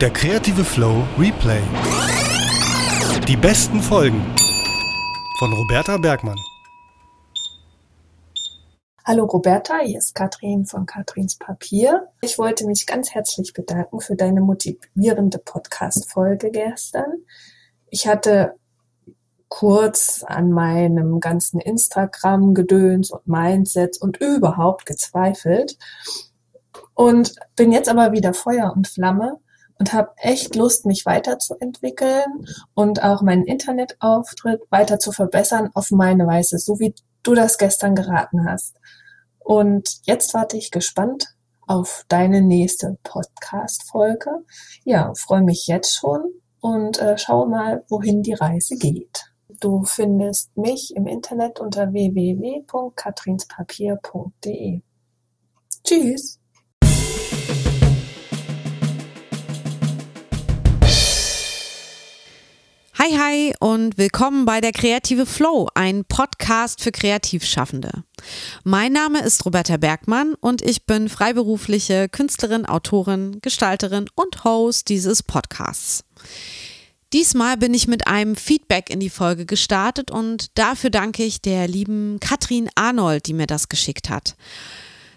Der kreative Flow Replay. Die besten Folgen von Roberta Bergmann. Hallo Roberta, hier ist Katrin von Katrins Papier. Ich wollte mich ganz herzlich bedanken für deine motivierende Podcast-Folge gestern. Ich hatte kurz an meinem ganzen Instagram-Gedöns und Mindset und überhaupt gezweifelt und bin jetzt aber wieder Feuer und Flamme und habe echt Lust, mich weiterzuentwickeln und auch meinen Internetauftritt weiter zu verbessern auf meine Weise, so wie du das gestern geraten hast. Und jetzt warte ich gespannt auf deine nächste Podcast-Folge. Ja, freue mich jetzt schon und äh, schaue mal, wohin die Reise geht. Du findest mich im Internet unter www.katrinspapier.de. Tschüss! Hi, hi und willkommen bei der Kreative Flow, ein Podcast für Kreativschaffende. Mein Name ist Roberta Bergmann und ich bin freiberufliche Künstlerin, Autorin, Gestalterin und Host dieses Podcasts. Diesmal bin ich mit einem Feedback in die Folge gestartet und dafür danke ich der lieben Katrin Arnold, die mir das geschickt hat.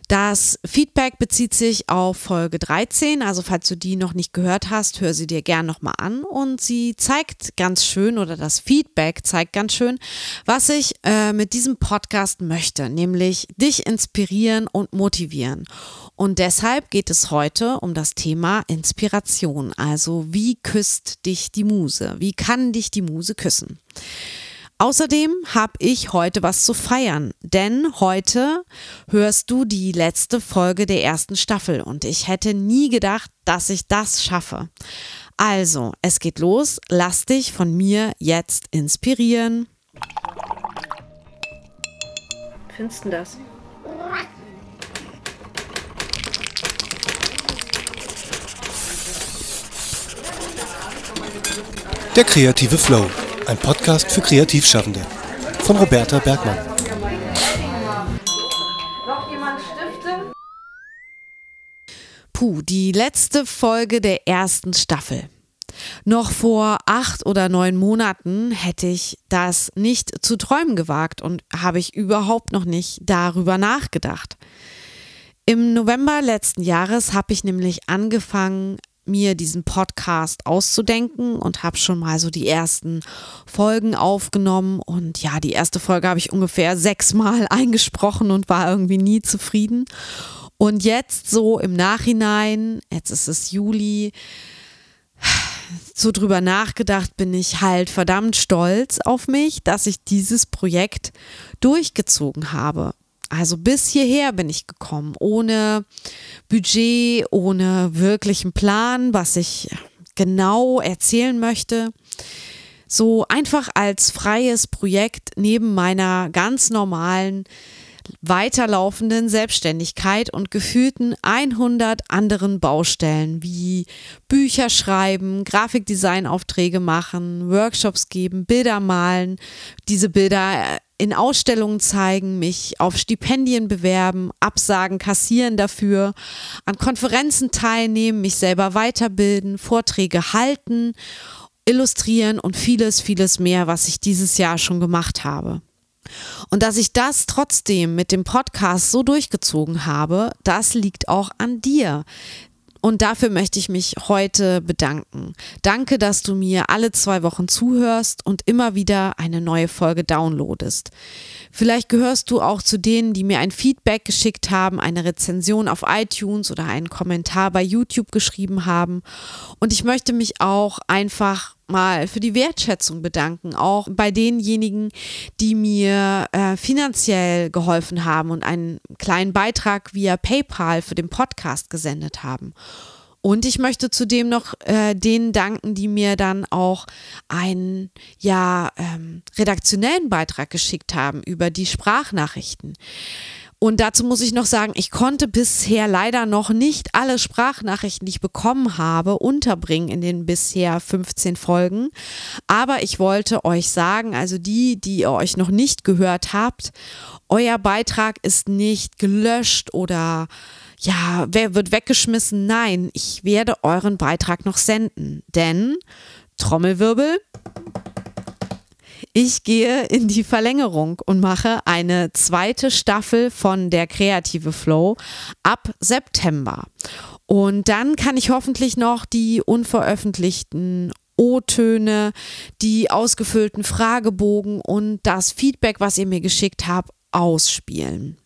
Das Feedback bezieht sich auf Folge 13, also falls du die noch nicht gehört hast, hör sie dir gern nochmal an und sie zeigt ganz schön oder das Feedback zeigt ganz schön, was ich äh, mit diesem Podcast möchte, nämlich dich inspirieren und motivieren. Und deshalb geht es heute um das Thema Inspiration, also wie küsst dich die Muse, wie kann dich die Muse küssen. Außerdem habe ich heute was zu feiern, denn heute hörst du die letzte Folge der ersten Staffel und ich hätte nie gedacht, dass ich das schaffe. Also, es geht los, lass dich von mir jetzt inspirieren. Findest du das? Der kreative Flow. Ein Podcast für Kreativschaffende. Von Roberta Bergmann. Noch jemand Stifte? Puh, die letzte Folge der ersten Staffel. Noch vor acht oder neun Monaten hätte ich das nicht zu träumen gewagt und habe ich überhaupt noch nicht darüber nachgedacht. Im November letzten Jahres habe ich nämlich angefangen, mir diesen Podcast auszudenken und habe schon mal so die ersten Folgen aufgenommen. Und ja, die erste Folge habe ich ungefähr sechsmal eingesprochen und war irgendwie nie zufrieden. Und jetzt so im Nachhinein, jetzt ist es Juli, so drüber nachgedacht, bin ich halt verdammt stolz auf mich, dass ich dieses Projekt durchgezogen habe. Also bis hierher bin ich gekommen, ohne Budget, ohne wirklichen Plan, was ich genau erzählen möchte. So einfach als freies Projekt neben meiner ganz normalen weiterlaufenden Selbstständigkeit und gefühlten 100 anderen Baustellen wie Bücher schreiben, Grafikdesignaufträge machen, Workshops geben, Bilder malen, diese Bilder in Ausstellungen zeigen, mich auf Stipendien bewerben, Absagen kassieren dafür, an Konferenzen teilnehmen, mich selber weiterbilden, Vorträge halten, illustrieren und vieles, vieles mehr, was ich dieses Jahr schon gemacht habe. Und dass ich das trotzdem mit dem Podcast so durchgezogen habe, das liegt auch an dir. Und dafür möchte ich mich heute bedanken. Danke, dass du mir alle zwei Wochen zuhörst und immer wieder eine neue Folge downloadest. Vielleicht gehörst du auch zu denen, die mir ein Feedback geschickt haben, eine Rezension auf iTunes oder einen Kommentar bei YouTube geschrieben haben. Und ich möchte mich auch einfach mal für die Wertschätzung bedanken, auch bei denjenigen, die mir äh, finanziell geholfen haben und einen kleinen Beitrag via PayPal für den Podcast gesendet haben. Und ich möchte zudem noch äh, denen danken, die mir dann auch einen ja ähm, redaktionellen Beitrag geschickt haben über die Sprachnachrichten. Und dazu muss ich noch sagen, ich konnte bisher leider noch nicht alle Sprachnachrichten, die ich bekommen habe, unterbringen in den bisher 15 Folgen. Aber ich wollte euch sagen, also die, die ihr euch noch nicht gehört habt, euer Beitrag ist nicht gelöscht oder ja, wer wird weggeschmissen? Nein, ich werde euren Beitrag noch senden, denn Trommelwirbel. Ich gehe in die Verlängerung und mache eine zweite Staffel von der Kreative Flow ab September. Und dann kann ich hoffentlich noch die unveröffentlichten O-Töne, die ausgefüllten Fragebogen und das Feedback, was ihr mir geschickt habt, ausspielen.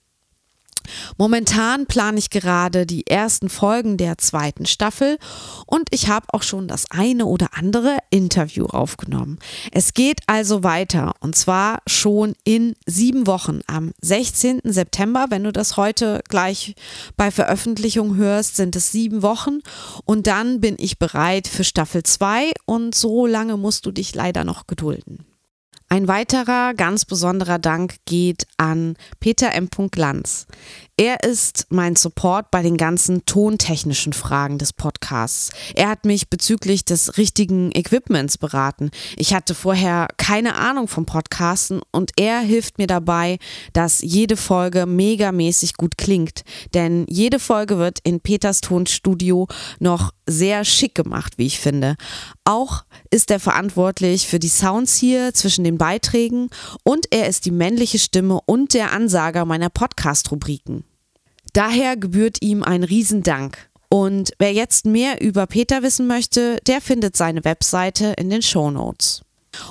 Momentan plane ich gerade die ersten Folgen der zweiten Staffel und ich habe auch schon das eine oder andere Interview aufgenommen. Es geht also weiter und zwar schon in sieben Wochen am 16. September. Wenn du das heute gleich bei Veröffentlichung hörst, sind es sieben Wochen und dann bin ich bereit für Staffel 2 und so lange musst du dich leider noch gedulden. Ein weiterer ganz besonderer Dank geht an Peter M. Lanz. Er ist mein Support bei den ganzen tontechnischen Fragen des Podcasts. Er hat mich bezüglich des richtigen Equipments beraten. Ich hatte vorher keine Ahnung vom Podcasten und er hilft mir dabei, dass jede Folge megamäßig gut klingt. Denn jede Folge wird in Peters Tonstudio noch sehr schick gemacht, wie ich finde. Auch ist er verantwortlich für die Sounds hier zwischen den Beiträgen und er ist die männliche Stimme und der Ansager meiner Podcast-Rubriken. Daher gebührt ihm ein Riesendank. Und wer jetzt mehr über Peter wissen möchte, der findet seine Webseite in den Show Notes.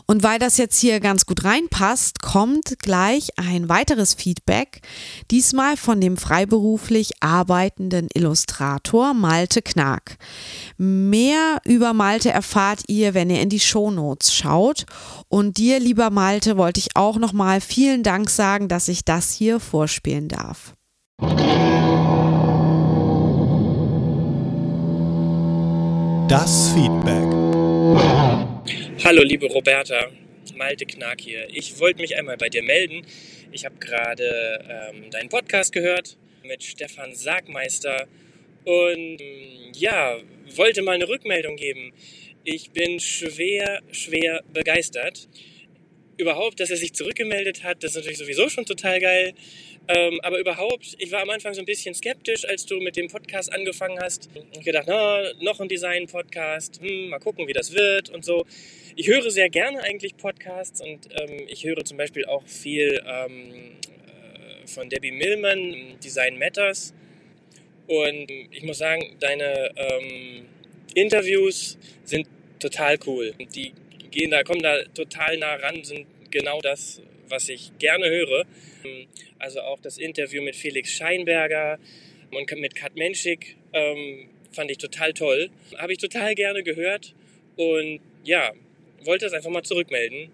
Und weil das jetzt hier ganz gut reinpasst, kommt gleich ein weiteres Feedback, diesmal von dem freiberuflich arbeitenden Illustrator Malte Knack. Mehr über Malte erfahrt ihr, wenn ihr in die Shownotes schaut. Und dir, lieber Malte, wollte ich auch nochmal vielen Dank sagen, dass ich das hier vorspielen darf. Das Feedback. Hallo liebe Roberta, Malte Knack hier. Ich wollte mich einmal bei dir melden. Ich habe gerade ähm, deinen Podcast gehört mit Stefan Sagmeister und ja, wollte mal eine Rückmeldung geben. Ich bin schwer, schwer begeistert. Überhaupt, dass er sich zurückgemeldet hat, das ist natürlich sowieso schon total geil. Ähm, aber überhaupt, ich war am Anfang so ein bisschen skeptisch, als du mit dem Podcast angefangen hast. Ich gedacht, na, noch ein Design-Podcast, hm, mal gucken, wie das wird und so. Ich höre sehr gerne eigentlich Podcasts und ähm, ich höre zum Beispiel auch viel ähm, äh, von Debbie Millman, Design Matters. Und ich muss sagen, deine ähm, Interviews sind total cool. Die gehen da, kommen da total nah ran, sind genau das, was ich gerne höre. Also auch das Interview mit Felix Scheinberger und mit Kat Menschik ähm, fand ich total toll. Habe ich total gerne gehört und ja, wollte das einfach mal zurückmelden.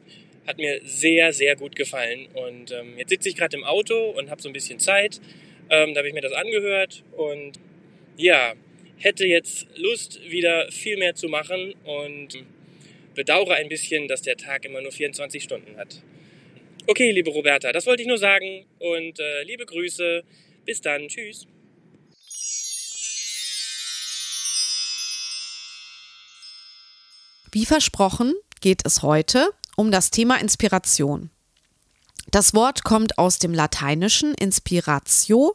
Hat mir sehr, sehr gut gefallen. Und ähm, jetzt sitze ich gerade im Auto und habe so ein bisschen Zeit. Ähm, da habe ich mir das angehört und ja, hätte jetzt Lust, wieder viel mehr zu machen und bedauere ein bisschen, dass der Tag immer nur 24 Stunden hat. Okay, liebe Roberta, das wollte ich nur sagen und äh, liebe Grüße. Bis dann. Tschüss. Wie versprochen geht es heute um das Thema Inspiration. Das Wort kommt aus dem lateinischen Inspiratio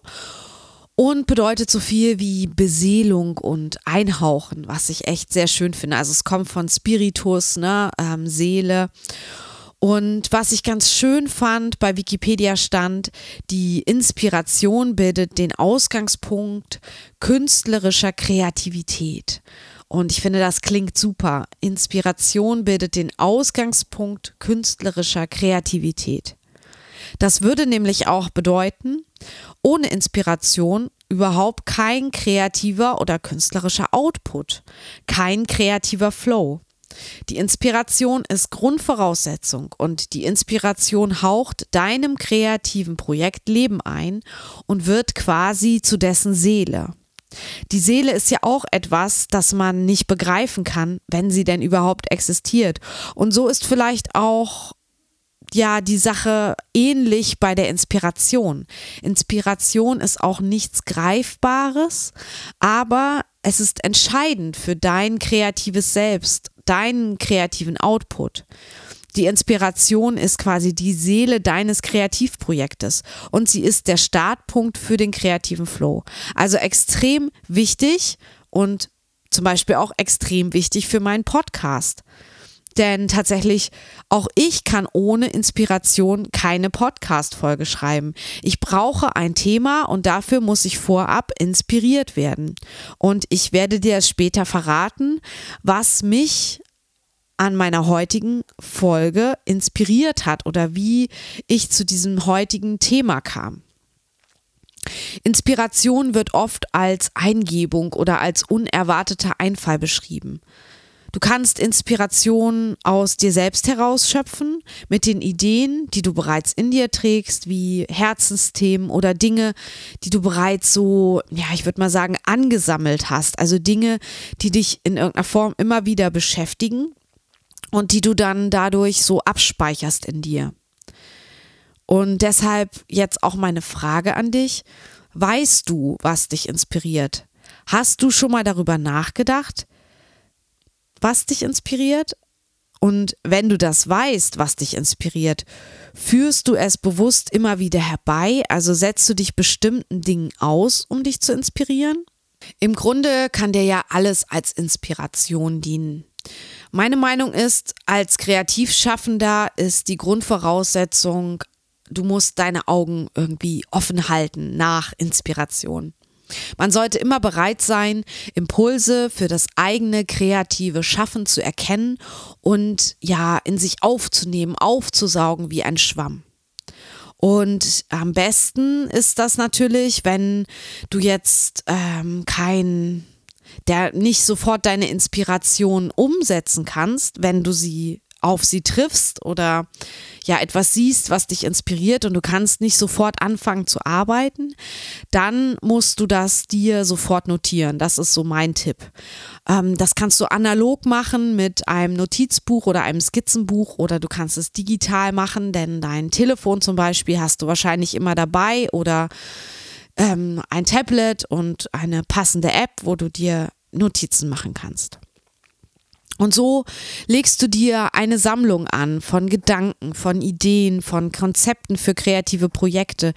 und bedeutet so viel wie Beseelung und Einhauchen, was ich echt sehr schön finde. Also es kommt von Spiritus, ne, ähm, Seele. Und was ich ganz schön fand, bei Wikipedia stand, die Inspiration bildet den Ausgangspunkt künstlerischer Kreativität. Und ich finde, das klingt super. Inspiration bildet den Ausgangspunkt künstlerischer Kreativität. Das würde nämlich auch bedeuten, ohne Inspiration überhaupt kein kreativer oder künstlerischer Output, kein kreativer Flow. Die Inspiration ist Grundvoraussetzung und die Inspiration haucht deinem kreativen Projekt Leben ein und wird quasi zu dessen Seele. Die Seele ist ja auch etwas, das man nicht begreifen kann, wenn sie denn überhaupt existiert. Und so ist vielleicht auch ja die Sache ähnlich bei der Inspiration. Inspiration ist auch nichts Greifbares, aber es ist entscheidend für dein kreatives Selbst, deinen kreativen Output. Die Inspiration ist quasi die Seele deines Kreativprojektes und sie ist der Startpunkt für den kreativen Flow. Also extrem wichtig und zum Beispiel auch extrem wichtig für meinen Podcast. Denn tatsächlich, auch ich kann ohne Inspiration keine Podcast-Folge schreiben. Ich brauche ein Thema und dafür muss ich vorab inspiriert werden. Und ich werde dir später verraten, was mich an meiner heutigen Folge inspiriert hat oder wie ich zu diesem heutigen Thema kam. Inspiration wird oft als Eingebung oder als unerwarteter Einfall beschrieben. Du kannst Inspiration aus dir selbst herausschöpfen mit den Ideen, die du bereits in dir trägst, wie Herzensthemen oder Dinge, die du bereits so, ja, ich würde mal sagen, angesammelt hast. Also Dinge, die dich in irgendeiner Form immer wieder beschäftigen und die du dann dadurch so abspeicherst in dir. Und deshalb jetzt auch meine Frage an dich. Weißt du, was dich inspiriert? Hast du schon mal darüber nachgedacht, was dich inspiriert? Und wenn du das weißt, was dich inspiriert, führst du es bewusst immer wieder herbei? Also setzt du dich bestimmten Dingen aus, um dich zu inspirieren? Im Grunde kann dir ja alles als Inspiration dienen. Meine Meinung ist, als Kreativschaffender ist die Grundvoraussetzung, du musst deine Augen irgendwie offen halten nach Inspiration. Man sollte immer bereit sein, Impulse für das eigene kreative Schaffen zu erkennen und ja, in sich aufzunehmen, aufzusaugen wie ein Schwamm. Und am besten ist das natürlich, wenn du jetzt ähm, kein, der nicht sofort deine Inspiration umsetzen kannst, wenn du sie auf sie triffst oder ja etwas siehst, was dich inspiriert und du kannst nicht sofort anfangen zu arbeiten, dann musst du das dir sofort notieren. Das ist so mein Tipp. Ähm, das kannst du analog machen mit einem Notizbuch oder einem Skizzenbuch oder du kannst es digital machen, denn dein Telefon zum Beispiel hast du wahrscheinlich immer dabei oder ähm, ein Tablet und eine passende App, wo du dir Notizen machen kannst. Und so legst du dir eine Sammlung an von Gedanken, von Ideen, von Konzepten für kreative Projekte.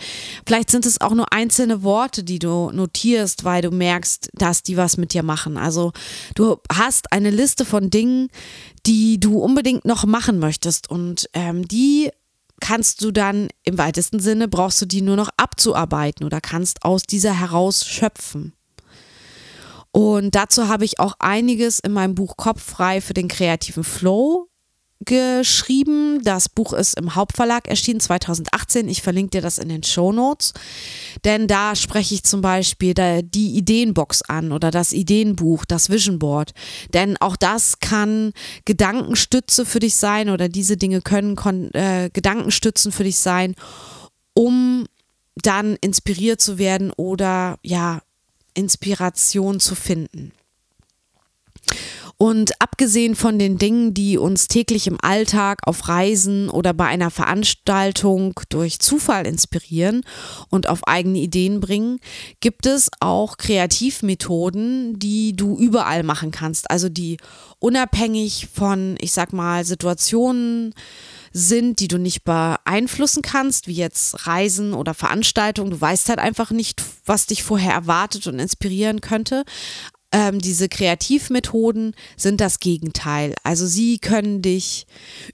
Vielleicht sind es auch nur einzelne Worte, die du notierst, weil du merkst, dass die was mit dir machen. Also du hast eine Liste von Dingen, die du unbedingt noch machen möchtest und ähm, die kannst du dann im weitesten Sinne brauchst du die nur noch abzuarbeiten oder kannst aus dieser heraus schöpfen. Und dazu habe ich auch einiges in meinem Buch Kopf frei für den kreativen Flow geschrieben. Das Buch ist im Hauptverlag erschienen 2018. Ich verlinke dir das in den Show Notes. Denn da spreche ich zum Beispiel die Ideenbox an oder das Ideenbuch, das Vision Board. Denn auch das kann Gedankenstütze für dich sein oder diese Dinge können äh, Gedankenstützen für dich sein, um dann inspiriert zu werden oder ja, Inspiration zu finden. Und abgesehen von den Dingen, die uns täglich im Alltag auf Reisen oder bei einer Veranstaltung durch Zufall inspirieren und auf eigene Ideen bringen, gibt es auch Kreativmethoden, die du überall machen kannst. Also die unabhängig von, ich sag mal, Situationen sind, die du nicht beeinflussen kannst, wie jetzt Reisen oder Veranstaltungen. Du weißt halt einfach nicht, was dich vorher erwartet und inspirieren könnte. Ähm, diese Kreativmethoden sind das Gegenteil. Also sie können dich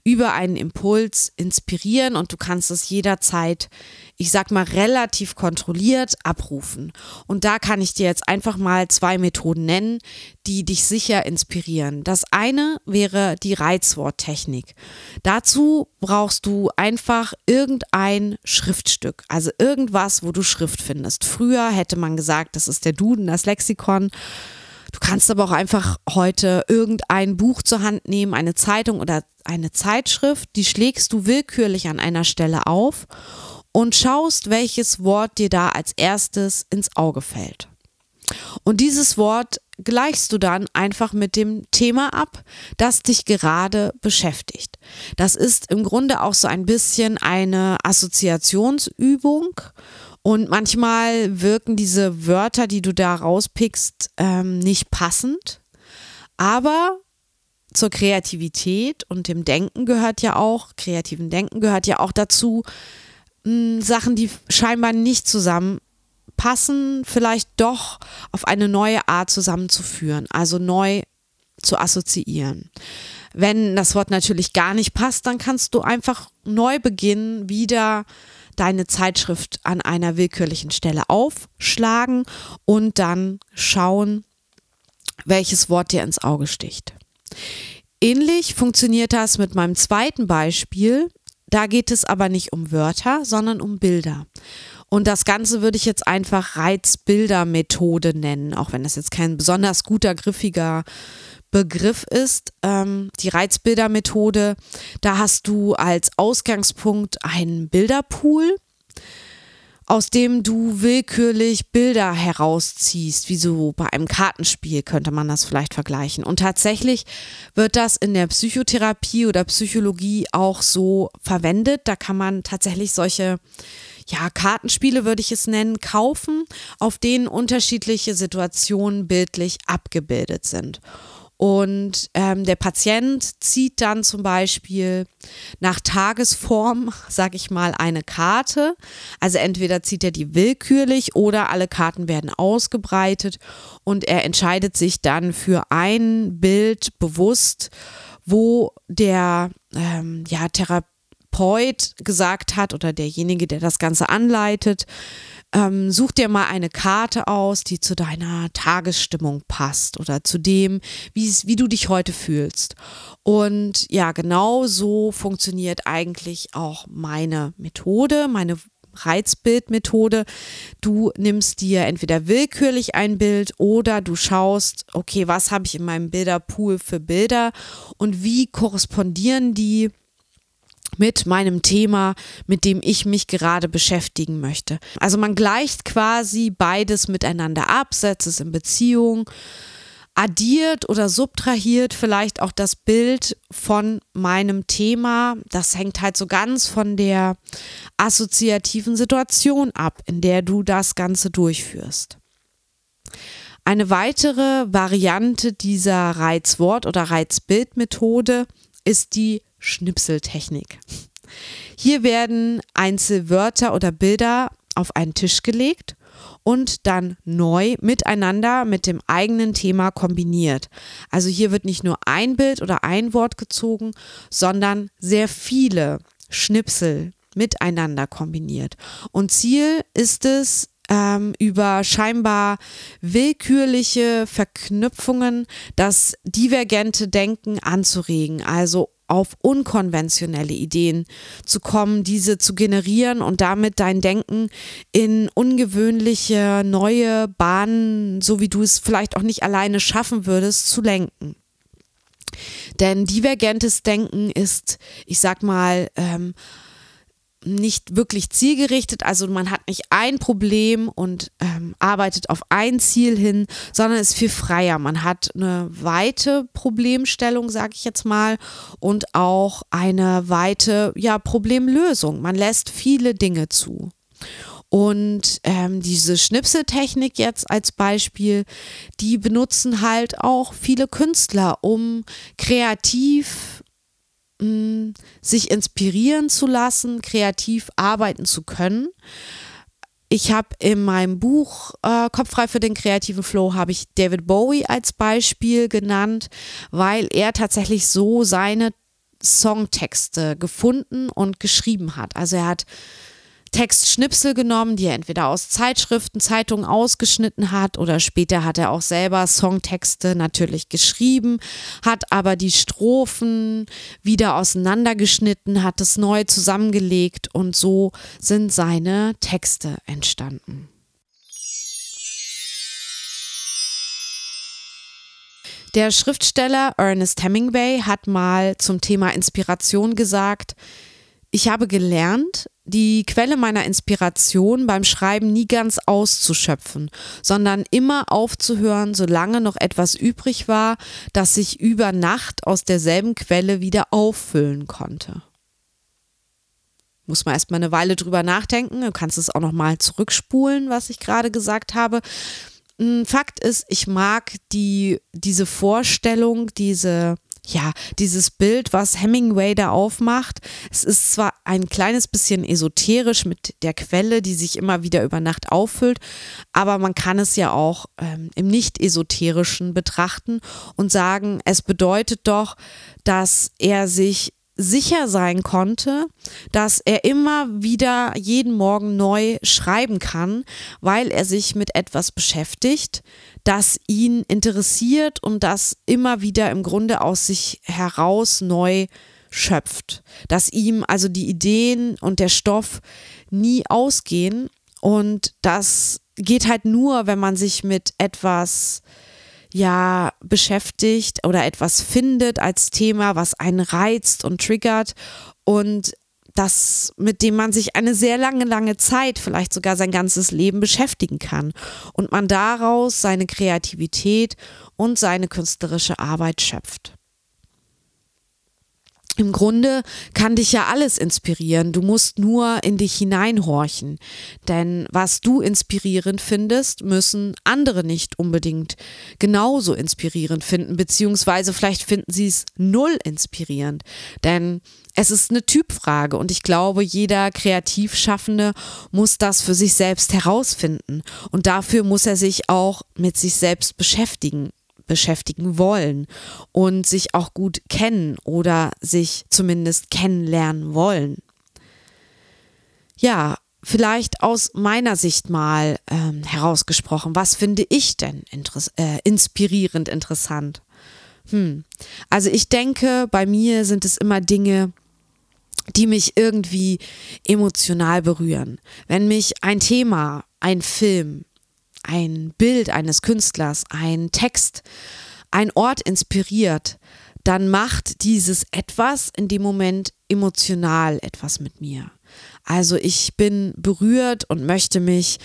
über einen Impuls inspirieren und du kannst es jederzeit ich sag mal, relativ kontrolliert abrufen. Und da kann ich dir jetzt einfach mal zwei Methoden nennen, die dich sicher inspirieren. Das eine wäre die Reizworttechnik. Dazu brauchst du einfach irgendein Schriftstück, also irgendwas, wo du Schrift findest. Früher hätte man gesagt, das ist der Duden, das Lexikon. Du kannst aber auch einfach heute irgendein Buch zur Hand nehmen, eine Zeitung oder eine Zeitschrift, die schlägst du willkürlich an einer Stelle auf und schaust, welches Wort dir da als erstes ins Auge fällt. Und dieses Wort gleichst du dann einfach mit dem Thema ab, das dich gerade beschäftigt. Das ist im Grunde auch so ein bisschen eine Assoziationsübung und manchmal wirken diese Wörter, die du da rauspickst, ähm, nicht passend. Aber zur Kreativität und dem Denken gehört ja auch, kreativen Denken gehört ja auch dazu, Sachen, die scheinbar nicht zusammenpassen, vielleicht doch auf eine neue Art zusammenzuführen, also neu zu assoziieren. Wenn das Wort natürlich gar nicht passt, dann kannst du einfach neu beginnen, wieder deine Zeitschrift an einer willkürlichen Stelle aufschlagen und dann schauen, welches Wort dir ins Auge sticht. Ähnlich funktioniert das mit meinem zweiten Beispiel. Da geht es aber nicht um Wörter, sondern um Bilder. Und das Ganze würde ich jetzt einfach Reizbildermethode nennen, auch wenn das jetzt kein besonders guter, griffiger Begriff ist. Ähm, die Reizbildermethode, da hast du als Ausgangspunkt einen Bilderpool aus dem du willkürlich Bilder herausziehst, wie so bei einem Kartenspiel könnte man das vielleicht vergleichen. Und tatsächlich wird das in der Psychotherapie oder Psychologie auch so verwendet. Da kann man tatsächlich solche ja, Kartenspiele würde ich es nennen, kaufen, auf denen unterschiedliche Situationen bildlich abgebildet sind. Und ähm, der Patient zieht dann zum Beispiel nach Tagesform, sag ich mal, eine Karte. Also entweder zieht er die willkürlich oder alle Karten werden ausgebreitet und er entscheidet sich dann für ein Bild bewusst, wo der ähm, ja, Therapeut gesagt hat oder derjenige, der das Ganze anleitet, ähm, such dir mal eine Karte aus, die zu deiner Tagesstimmung passt oder zu dem, wie du dich heute fühlst. Und ja, genau so funktioniert eigentlich auch meine Methode, meine Reizbildmethode. Du nimmst dir entweder willkürlich ein Bild oder du schaust, okay, was habe ich in meinem Bilderpool für Bilder und wie korrespondieren die mit meinem Thema, mit dem ich mich gerade beschäftigen möchte. Also man gleicht quasi beides miteinander ab, setzt es in Beziehung, addiert oder subtrahiert vielleicht auch das Bild von meinem Thema. Das hängt halt so ganz von der assoziativen Situation ab, in der du das Ganze durchführst. Eine weitere Variante dieser Reizwort- oder Reizbildmethode ist die Schnipseltechnik. Hier werden Einzelwörter oder Bilder auf einen Tisch gelegt und dann neu miteinander mit dem eigenen Thema kombiniert. Also hier wird nicht nur ein Bild oder ein Wort gezogen, sondern sehr viele Schnipsel miteinander kombiniert. Und Ziel ist es, ähm, über scheinbar willkürliche Verknüpfungen das divergente Denken anzuregen, also auf unkonventionelle Ideen zu kommen, diese zu generieren und damit dein Denken in ungewöhnliche neue Bahnen, so wie du es vielleicht auch nicht alleine schaffen würdest, zu lenken. Denn divergentes Denken ist, ich sag mal, ähm, nicht wirklich zielgerichtet. Also man hat nicht ein Problem und ähm, arbeitet auf ein Ziel hin, sondern ist viel freier. Man hat eine weite Problemstellung, sage ich jetzt mal, und auch eine weite ja, Problemlösung. Man lässt viele Dinge zu. Und ähm, diese Schnipseltechnik jetzt als Beispiel, die benutzen halt auch viele Künstler, um kreativ sich inspirieren zu lassen, kreativ arbeiten zu können. Ich habe in meinem Buch äh, Kopffrei für den kreativen Flow habe ich David Bowie als Beispiel genannt, weil er tatsächlich so seine Songtexte gefunden und geschrieben hat. Also er hat Textschnipsel genommen, die er entweder aus Zeitschriften, Zeitungen ausgeschnitten hat oder später hat er auch selber Songtexte natürlich geschrieben, hat aber die Strophen wieder auseinandergeschnitten, hat es neu zusammengelegt und so sind seine Texte entstanden. Der Schriftsteller Ernest Hemingway hat mal zum Thema Inspiration gesagt, ich habe gelernt, die Quelle meiner Inspiration beim Schreiben nie ganz auszuschöpfen, sondern immer aufzuhören, solange noch etwas übrig war, das sich über Nacht aus derselben Quelle wieder auffüllen konnte. Muss man erstmal eine Weile drüber nachdenken, du kannst es auch nochmal zurückspulen, was ich gerade gesagt habe. Hm, Fakt ist, ich mag die, diese Vorstellung, diese ja, dieses Bild, was Hemingway da aufmacht, es ist zwar ein kleines bisschen esoterisch mit der Quelle, die sich immer wieder über Nacht auffüllt, aber man kann es ja auch ähm, im nicht-esoterischen betrachten und sagen, es bedeutet doch, dass er sich sicher sein konnte, dass er immer wieder jeden Morgen neu schreiben kann, weil er sich mit etwas beschäftigt, das ihn interessiert und das immer wieder im Grunde aus sich heraus neu schöpft, dass ihm also die Ideen und der Stoff nie ausgehen und das geht halt nur, wenn man sich mit etwas ja beschäftigt oder etwas findet als Thema, was einen reizt und triggert und das, mit dem man sich eine sehr lange, lange Zeit, vielleicht sogar sein ganzes Leben beschäftigen kann und man daraus seine Kreativität und seine künstlerische Arbeit schöpft. Im Grunde kann dich ja alles inspirieren. Du musst nur in dich hineinhorchen. Denn was du inspirierend findest, müssen andere nicht unbedingt genauso inspirierend finden, beziehungsweise vielleicht finden sie es null inspirierend. Denn es ist eine Typfrage und ich glaube, jeder Kreativschaffende muss das für sich selbst herausfinden. Und dafür muss er sich auch mit sich selbst beschäftigen beschäftigen wollen und sich auch gut kennen oder sich zumindest kennenlernen wollen. Ja, vielleicht aus meiner Sicht mal ähm, herausgesprochen, was finde ich denn interess äh, inspirierend interessant? Hm. Also ich denke, bei mir sind es immer Dinge, die mich irgendwie emotional berühren. Wenn mich ein Thema, ein Film, ein Bild eines Künstlers, ein Text, ein Ort inspiriert, dann macht dieses etwas in dem Moment emotional etwas mit mir. Also ich bin berührt und möchte mich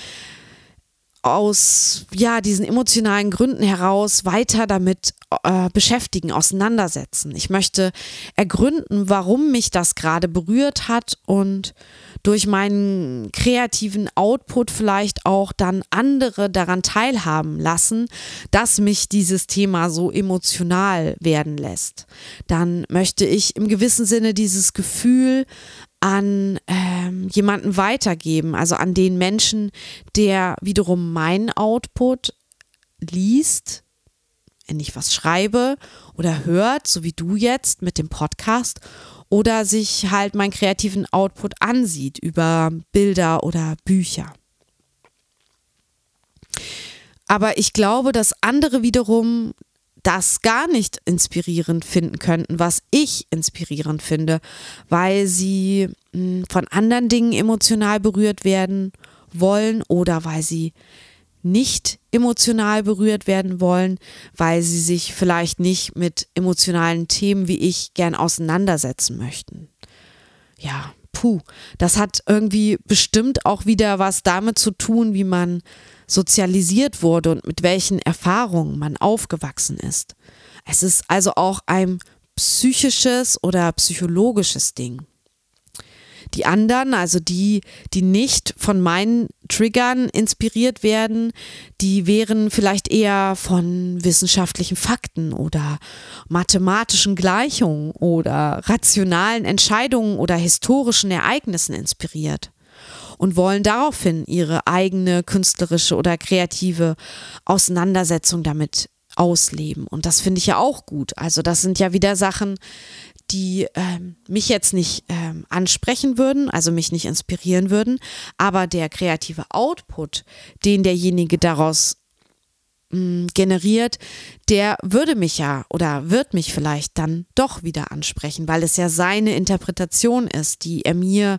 aus ja diesen emotionalen Gründen heraus weiter damit äh, beschäftigen, auseinandersetzen. Ich möchte ergründen, warum mich das gerade berührt hat und durch meinen kreativen Output vielleicht auch dann andere daran teilhaben lassen, dass mich dieses Thema so emotional werden lässt. Dann möchte ich im gewissen Sinne dieses Gefühl an ähm, jemanden weitergeben, also an den Menschen, der wiederum meinen Output liest, wenn ich was schreibe oder hört, so wie du jetzt mit dem Podcast, oder sich halt meinen kreativen Output ansieht über Bilder oder Bücher. Aber ich glaube, dass andere wiederum das gar nicht inspirierend finden könnten, was ich inspirierend finde, weil sie hm, von anderen Dingen emotional berührt werden wollen oder weil sie nicht emotional berührt werden wollen, weil sie sich vielleicht nicht mit emotionalen Themen wie ich gern auseinandersetzen möchten. Ja, puh, das hat irgendwie bestimmt auch wieder was damit zu tun, wie man sozialisiert wurde und mit welchen Erfahrungen man aufgewachsen ist. Es ist also auch ein psychisches oder psychologisches Ding. Die anderen, also die, die nicht von meinen Triggern inspiriert werden, die wären vielleicht eher von wissenschaftlichen Fakten oder mathematischen Gleichungen oder rationalen Entscheidungen oder historischen Ereignissen inspiriert und wollen daraufhin ihre eigene künstlerische oder kreative Auseinandersetzung damit ausleben. Und das finde ich ja auch gut. Also das sind ja wieder Sachen, die ähm, mich jetzt nicht ähm, ansprechen würden, also mich nicht inspirieren würden, aber der kreative Output, den derjenige daraus mh, generiert, der würde mich ja oder wird mich vielleicht dann doch wieder ansprechen, weil es ja seine Interpretation ist, die er mir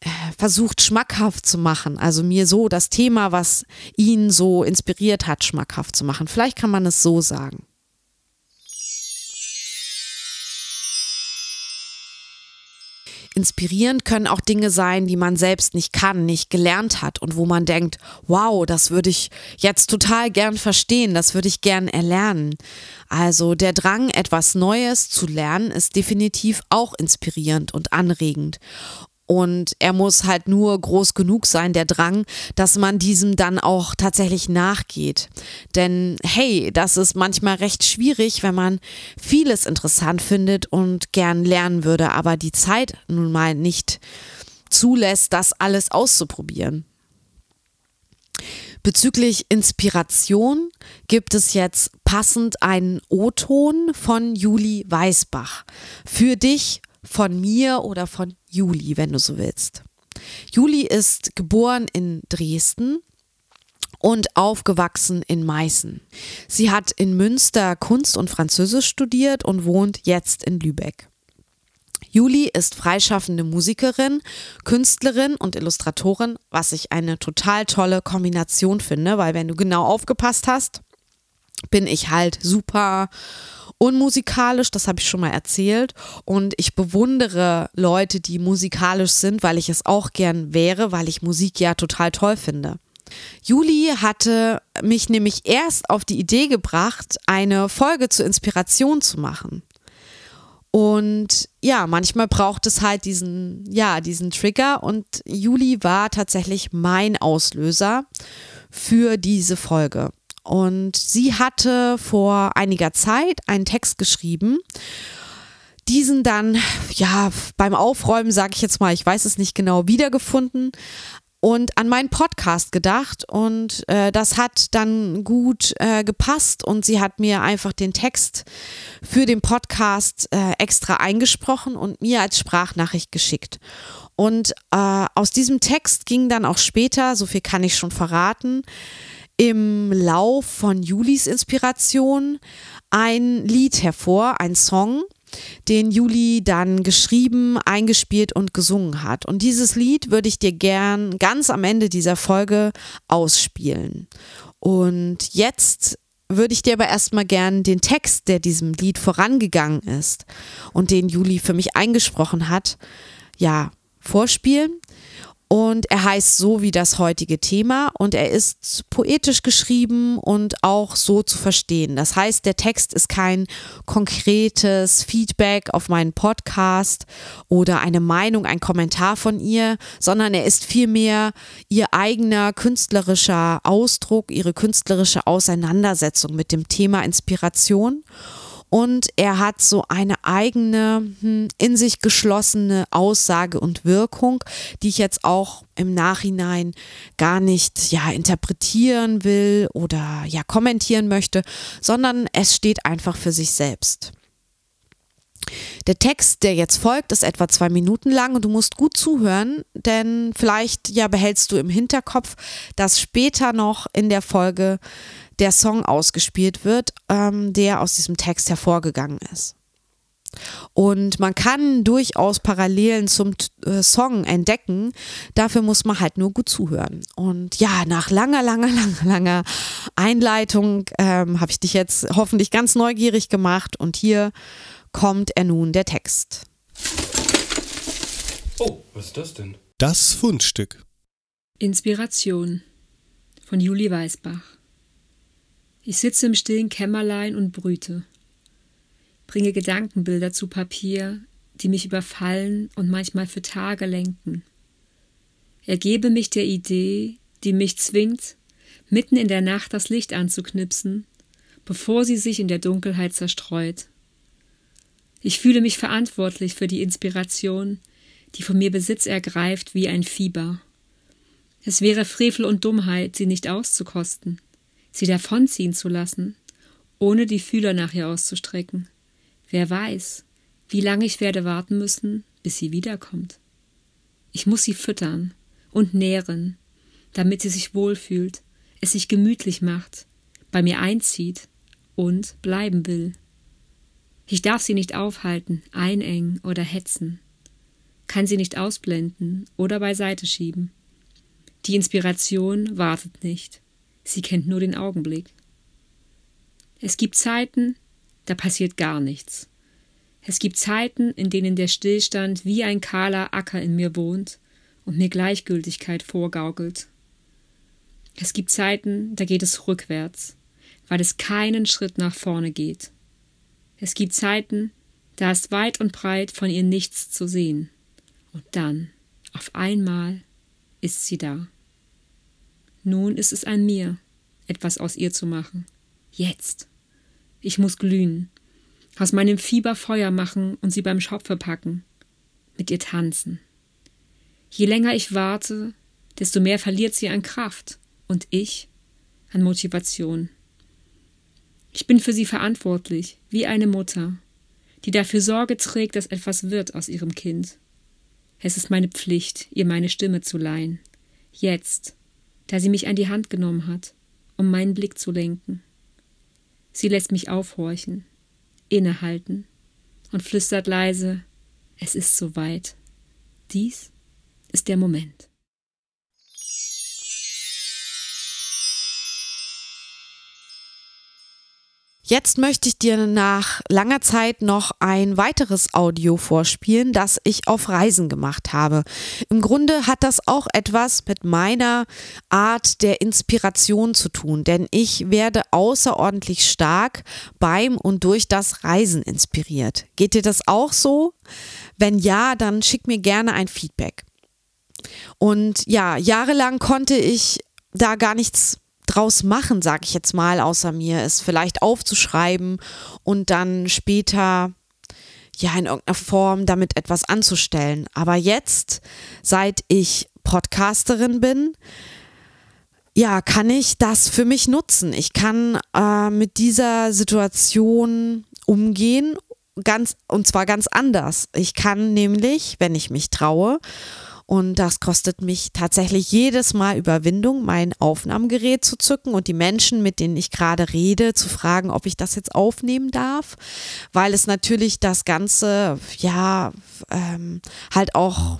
äh, versucht schmackhaft zu machen, also mir so das Thema, was ihn so inspiriert hat, schmackhaft zu machen. Vielleicht kann man es so sagen. Inspirierend können auch Dinge sein, die man selbst nicht kann, nicht gelernt hat und wo man denkt, wow, das würde ich jetzt total gern verstehen, das würde ich gern erlernen. Also der Drang, etwas Neues zu lernen, ist definitiv auch inspirierend und anregend. Und er muss halt nur groß genug sein, der Drang, dass man diesem dann auch tatsächlich nachgeht. Denn hey, das ist manchmal recht schwierig, wenn man vieles interessant findet und gern lernen würde, aber die Zeit nun mal nicht zulässt, das alles auszuprobieren. Bezüglich Inspiration gibt es jetzt passend einen O-Ton von Juli Weisbach. Für dich, von mir oder von Juli, wenn du so willst. Juli ist geboren in Dresden und aufgewachsen in Meißen. Sie hat in Münster Kunst und Französisch studiert und wohnt jetzt in Lübeck. Juli ist freischaffende Musikerin, Künstlerin und Illustratorin, was ich eine total tolle Kombination finde, weil wenn du genau aufgepasst hast, bin ich halt super unmusikalisch, das habe ich schon mal erzählt. Und ich bewundere Leute, die musikalisch sind, weil ich es auch gern wäre, weil ich Musik ja total toll finde. Juli hatte mich nämlich erst auf die Idee gebracht, eine Folge zur Inspiration zu machen. Und ja, manchmal braucht es halt diesen, ja, diesen Trigger und Juli war tatsächlich mein Auslöser für diese Folge. Und sie hatte vor einiger Zeit einen Text geschrieben, diesen dann, ja, beim Aufräumen, sage ich jetzt mal, ich weiß es nicht genau, wiedergefunden, und an meinen Podcast gedacht und äh, das hat dann gut äh, gepasst und sie hat mir einfach den Text für den Podcast äh, extra eingesprochen und mir als Sprachnachricht geschickt. Und äh, aus diesem Text ging dann auch später, so viel kann ich schon verraten, im Lauf von Julis Inspiration ein Lied hervor, ein Song, den Juli dann geschrieben, eingespielt und gesungen hat. Und dieses Lied würde ich dir gern ganz am Ende dieser Folge ausspielen. Und jetzt würde ich dir aber erstmal gern den Text, der diesem Lied vorangegangen ist und den Juli für mich eingesprochen hat, ja, vorspielen. Und er heißt so wie das heutige Thema und er ist poetisch geschrieben und auch so zu verstehen. Das heißt, der Text ist kein konkretes Feedback auf meinen Podcast oder eine Meinung, ein Kommentar von ihr, sondern er ist vielmehr ihr eigener künstlerischer Ausdruck, ihre künstlerische Auseinandersetzung mit dem Thema Inspiration und er hat so eine eigene, hm, in sich geschlossene Aussage und Wirkung, die ich jetzt auch im Nachhinein gar nicht ja interpretieren will oder ja kommentieren möchte, sondern es steht einfach für sich selbst. Der Text, der jetzt folgt, ist etwa zwei Minuten lang und du musst gut zuhören, denn vielleicht ja behältst du im Hinterkopf, dass später noch in der Folge der Song ausgespielt wird, ähm, der aus diesem Text hervorgegangen ist. Und man kann durchaus Parallelen zum äh, Song entdecken. Dafür muss man halt nur gut zuhören. Und ja, nach langer, langer, langer, langer Einleitung ähm, habe ich dich jetzt hoffentlich ganz neugierig gemacht. Und hier kommt er nun, der Text. Oh, was ist das denn? Das Fundstück. Inspiration von Julie Weisbach. Ich sitze im stillen Kämmerlein und brüte, bringe Gedankenbilder zu Papier, die mich überfallen und manchmal für Tage lenken. Ergebe mich der Idee, die mich zwingt, mitten in der Nacht das Licht anzuknipsen, bevor sie sich in der Dunkelheit zerstreut. Ich fühle mich verantwortlich für die Inspiration, die von mir Besitz ergreift wie ein Fieber. Es wäre Frevel und Dummheit, sie nicht auszukosten sie davonziehen zu lassen, ohne die Fühler nach ihr auszustrecken. Wer weiß, wie lange ich werde warten müssen, bis sie wiederkommt. Ich muss sie füttern und nähren, damit sie sich wohlfühlt, es sich gemütlich macht, bei mir einzieht und bleiben will. Ich darf sie nicht aufhalten, einengen oder hetzen, kann sie nicht ausblenden oder beiseite schieben. Die Inspiration wartet nicht. Sie kennt nur den Augenblick. Es gibt Zeiten, da passiert gar nichts. Es gibt Zeiten, in denen der Stillstand wie ein kahler Acker in mir wohnt und mir Gleichgültigkeit vorgaukelt. Es gibt Zeiten, da geht es rückwärts, weil es keinen Schritt nach vorne geht. Es gibt Zeiten, da ist weit und breit von ihr nichts zu sehen. Und dann Auf einmal ist sie da. Nun ist es an mir, etwas aus ihr zu machen. Jetzt. Ich muss glühen, aus meinem Fieber Feuer machen und sie beim Schopfe packen, mit ihr tanzen. Je länger ich warte, desto mehr verliert sie an Kraft und ich an Motivation. Ich bin für sie verantwortlich, wie eine Mutter, die dafür Sorge trägt, dass etwas wird aus ihrem Kind. Es ist meine Pflicht, ihr meine Stimme zu leihen. Jetzt, da sie mich an die Hand genommen hat, um meinen Blick zu lenken. Sie lässt mich aufhorchen, innehalten und flüstert leise, es ist soweit. Dies ist der Moment. Jetzt möchte ich dir nach langer Zeit noch ein weiteres Audio vorspielen, das ich auf Reisen gemacht habe. Im Grunde hat das auch etwas mit meiner Art der Inspiration zu tun, denn ich werde außerordentlich stark beim und durch das Reisen inspiriert. Geht dir das auch so? Wenn ja, dann schick mir gerne ein Feedback. Und ja, jahrelang konnte ich da gar nichts draus machen, sage ich jetzt mal, außer mir, es vielleicht aufzuschreiben und dann später ja in irgendeiner Form damit etwas anzustellen. Aber jetzt, seit ich Podcasterin bin, ja, kann ich das für mich nutzen. Ich kann äh, mit dieser Situation umgehen, ganz und zwar ganz anders. Ich kann nämlich, wenn ich mich traue und das kostet mich tatsächlich jedes Mal Überwindung, mein Aufnahmegerät zu zücken und die Menschen, mit denen ich gerade rede, zu fragen, ob ich das jetzt aufnehmen darf, weil es natürlich das Ganze, ja, ähm, halt auch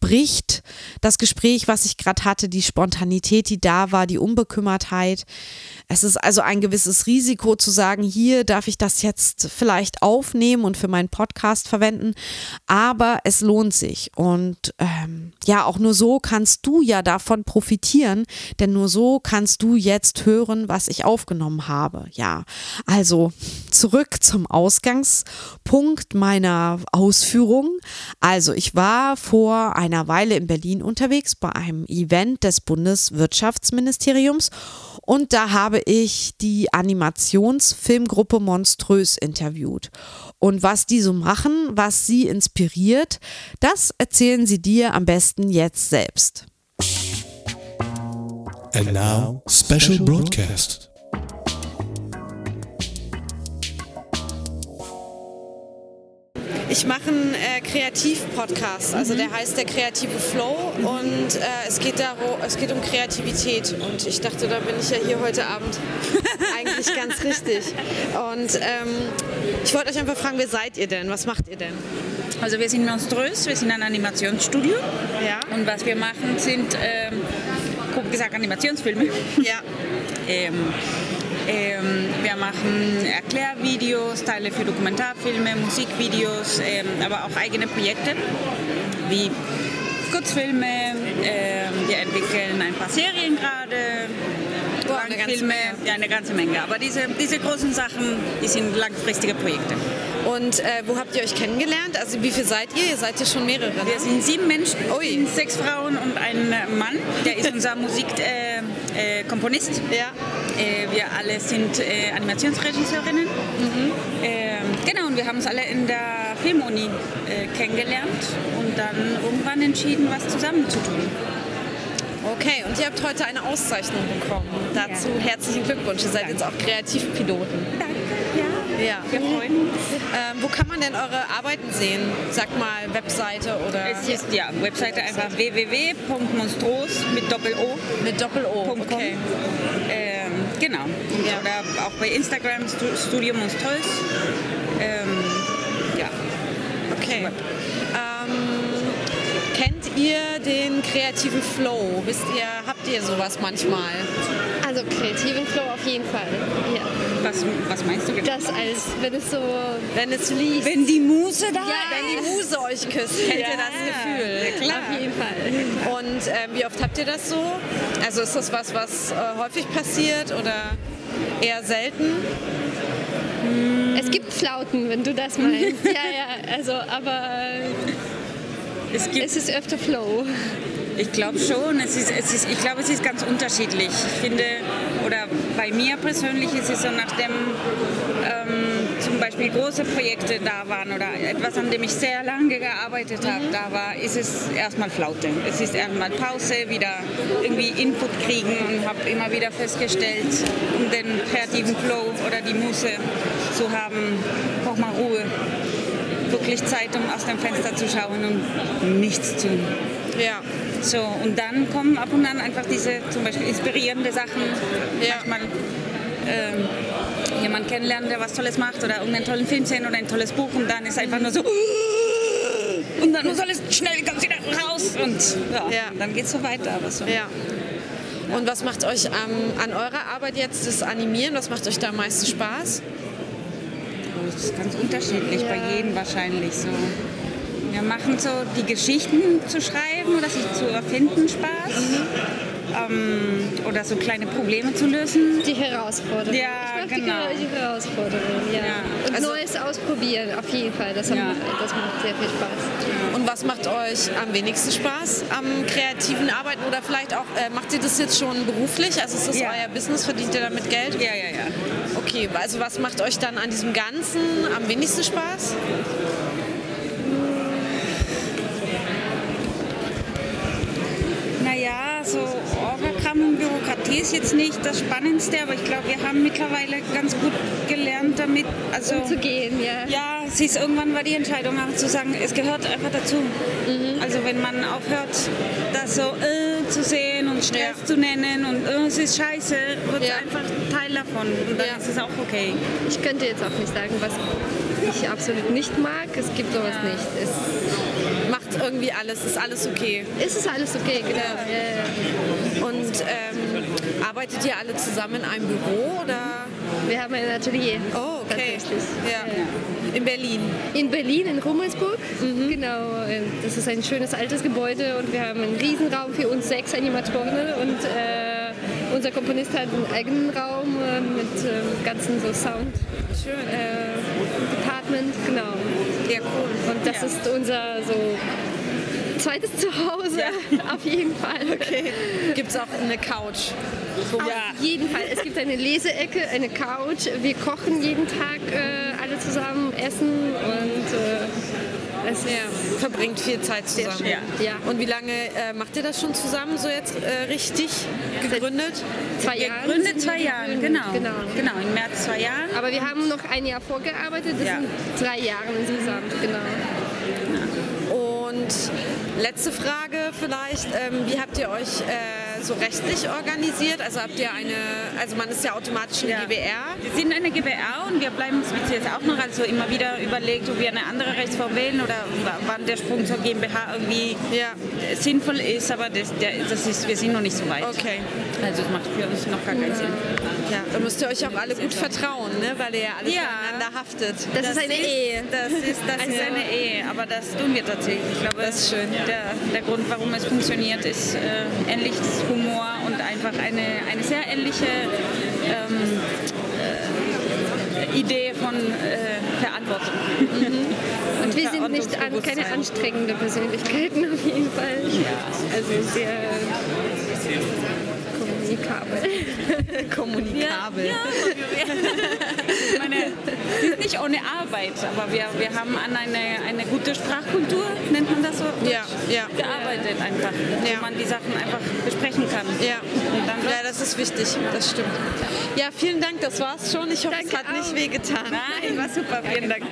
bricht das Gespräch, was ich gerade hatte, die Spontanität, die da war, die Unbekümmertheit. Es ist also ein gewisses Risiko zu sagen, hier darf ich das jetzt vielleicht aufnehmen und für meinen Podcast verwenden, aber es lohnt sich. Und ähm, ja, auch nur so kannst du ja davon profitieren, denn nur so kannst du jetzt hören, was ich aufgenommen habe. Ja, also zurück zum Ausgangspunkt meiner Ausführungen. Also ich war vor einer Weile in Berlin unterwegs bei einem Event des Bundeswirtschaftsministeriums und da habe ich die Animationsfilmgruppe Monströs interviewt. Und was die so machen, was sie inspiriert, das erzählen sie dir am besten jetzt selbst. And now, special broadcast. Ich mache einen äh, Kreativ-Podcast, also der heißt der kreative Flow und äh, es, geht darum, es geht um Kreativität und ich dachte, da bin ich ja hier heute Abend eigentlich ganz richtig. Und ähm, ich wollte euch einfach fragen, wer seid ihr denn? Was macht ihr denn? Also wir sind monströs, wir sind ein Animationsstudio Ja. und was wir machen sind, ähm, grob gesagt, Animationsfilme. Ja. Ähm, ähm, wir machen Erklärvideos, Teile für Dokumentarfilme, Musikvideos, ähm, aber auch eigene Projekte wie Kurzfilme. Ähm, wir entwickeln ein paar Serien gerade. Wow, eine ganze Menge. ja, eine ganze Menge. Aber diese, diese großen Sachen, die sind langfristige Projekte. Und äh, wo habt ihr euch kennengelernt? Also wie viel seid ihr? Ihr seid ja schon mehrere. Ne? Wir sind sieben Menschen, sind sechs Frauen und ein Mann. Der ist unser Musikkomponist. Äh, Komponist. Ja. Äh, wir alle sind äh, Animationsregisseurinnen. Mhm. Genau, und wir haben uns alle in der Filmuni äh, kennengelernt und dann irgendwann entschieden, was zusammen zu tun. Okay, und ihr habt heute eine Auszeichnung bekommen. Dazu herzlichen Glückwunsch. Ihr seid jetzt auch Kreativpiloten. Danke. Ja. Ja. Wir freuen uns. Ähm, wo kann man denn eure Arbeiten sehen? Sag mal, Webseite oder Es ist ja Webseite einfach www.monstros mit Doppel-O. mit Doppel-O. Okay. Ähm, genau. Ja. Oder auch bei Instagram Stu- Studio Monströs. Ähm, ja. Okay. Ähm, kennt ihr den kreativen Flow? Wisst ihr, habt ihr sowas manchmal? Also kreativen Flow auf jeden Fall. Ja. Was, was meinst du genau? Das als, wenn es so. Wenn es fließt. Wenn die Muse da Wenn die Muse euch küsst, kennt ihr das Gefühl? klar. Auf jeden Fall. Und ähm, wie oft habt ihr das so? Also ist das was, was äh, häufig passiert oder eher selten? Es gibt Flauten, wenn du das meinst. ja, ja. Also, aber. Es gibt, Es ist öfter Flow. ich glaube schon, es ist, es ist, ich glaube, es ist ganz unterschiedlich. Ich finde, oder bei mir persönlich ist es so, nachdem ähm, zum Beispiel große Projekte da waren oder etwas, an dem ich sehr lange gearbeitet habe, da war, ist es erstmal Flaute. Es ist erstmal Pause, wieder irgendwie Input kriegen und habe immer wieder festgestellt, um den kreativen Flow oder die Muse zu haben, braucht man Ruhe. Wirklich Zeit, um aus dem Fenster zu schauen und nichts zu tun. Ja. So, und dann kommen ab und an einfach diese zum Beispiel inspirierende Sachen. Ja. Manchmal ähm, jemand kennenlernen, der was Tolles macht oder irgendeinen tollen Film sehen oder ein tolles Buch und dann ist einfach nur so und dann muss alles schnell ganz wieder raus und ja, Ja. dann geht es so weiter. Aber so. Ja. Und was macht euch ähm, an eurer Arbeit jetzt das Animieren? Was macht euch da am meisten Spaß? Das ist ganz unterschiedlich bei jedem wahrscheinlich so. Wir machen so die Geschichten zu schreiben oder sich zu erfinden Spaß. Ähm, oder so kleine Probleme zu lösen. Die Herausforderung. Ja, ich genau. die, die Herausforderung, ja. Ja, Und also- Neues ausprobieren, auf jeden Fall. Das, haben, Ja. das macht sehr viel Spaß. Und was macht euch am wenigsten Spaß am kreativen Arbeiten? Oder vielleicht auch, äh, macht ihr das jetzt schon beruflich? Also ist das Ja. euer Business? Verdient ihr damit Geld? Ja, ja, ja. Okay, also was macht euch dann an diesem Ganzen am wenigsten Spaß? Bürokratie ist jetzt nicht das Spannendste, aber ich glaube, wir haben mittlerweile ganz gut gelernt damit. Also, Umzugehen, ja. ja, es ist irgendwann war die Entscheidung zu sagen, es gehört einfach dazu. Also wenn man aufhört, das so äh, zu sehen und Stress Ja. zu nennen und äh, es ist scheiße, wird es Ja. einfach Teil davon und dann Ja. ist es auch okay. Ich könnte jetzt auch nicht sagen, was ich absolut nicht mag. Es gibt sowas nicht. Es, Macht irgendwie alles, ist alles okay. es ist alles okay, genau. Und ähm, arbeitet ihr alle zusammen in einem Büro oder? Wir haben ein Atelier. Oh, okay. Tatsächlich. Ja. In Berlin. In Berlin, in Rummelsburg. Mhm. Genau. äh, Das ist ein schönes altes Gebäude und wir haben einen Riesenraum für uns sechs Animatoren und äh, unser Komponist hat einen eigenen Raum äh, mit äh, ganzen so Sound Schön. äh, Department, genau. Ja, cool. Und das ist unser so zweites Zuhause auf jeden Fall. Okay. Gibt es auch eine Couch? Auf jeden Fall. Es gibt eine Leseecke, eine Couch. Wir kochen jeden Tag äh, alle zusammen, essen und äh, es Ja, verbringt viel Zeit zusammen. schön. Ja. Und wie lange äh, macht ihr das schon zusammen, so jetzt äh, richtig gegründet? zwei Wir Jahre. gründet sind zwei gegründet. genau. genau. Genau, im März zwei Jahren. Aber wir haben noch ein Jahr vorgearbeitet. Das Ja. sind drei Jahre insgesamt, genau. Letzte Frage vielleicht, ähm, wie habt ihr euch äh, so rechtlich organisiert? Also habt ihr eine, also man ist ja automatisch eine Ja. GBR. Wir sind eine GBR und wir bleiben es jetzt auch noch also immer wieder überlegt, ob wir eine andere Rechtsform wählen oder wann der Sprung zur GmbH irgendwie Ja. sinnvoll ist, aber das, der, das ist, wir sind noch nicht so weit. Okay. Also es macht für uns noch gar keinen Sinn. Ja, da müsst ihr euch auch alle gut vertrauen, ne? weil ihr ja alle Ja. voneinander haftet. Das, ist eine Ehe. Das ist, das ist Also- eine Ehe, aber das tun wir tatsächlich. Ich glaube, Das ist schön. Der, der Grund, warum es funktioniert, ist äh, ähnliches Humor und einfach eine, eine sehr ähnliche ähm, äh, Idee von äh, Verantwortung. Und wir sind nicht an, keine anstrengende Persönlichkeiten auf jeden Fall. Also sehr kommunikabel. Kommunikabel. Ja, ich meine, es nicht ohne Arbeit, aber wir, wir haben an eine, eine gute Sprachkultur, nennt man das so? Ja, ja. Gearbeitet einfach, Ja. wo man die Sachen einfach besprechen kann. Ja. Ja, das ist wichtig, das stimmt. Ja, vielen Dank, das war's schon. Ich hoffe, es Danke hat nicht auch. wehgetan. Nein, war super, vielen Dank.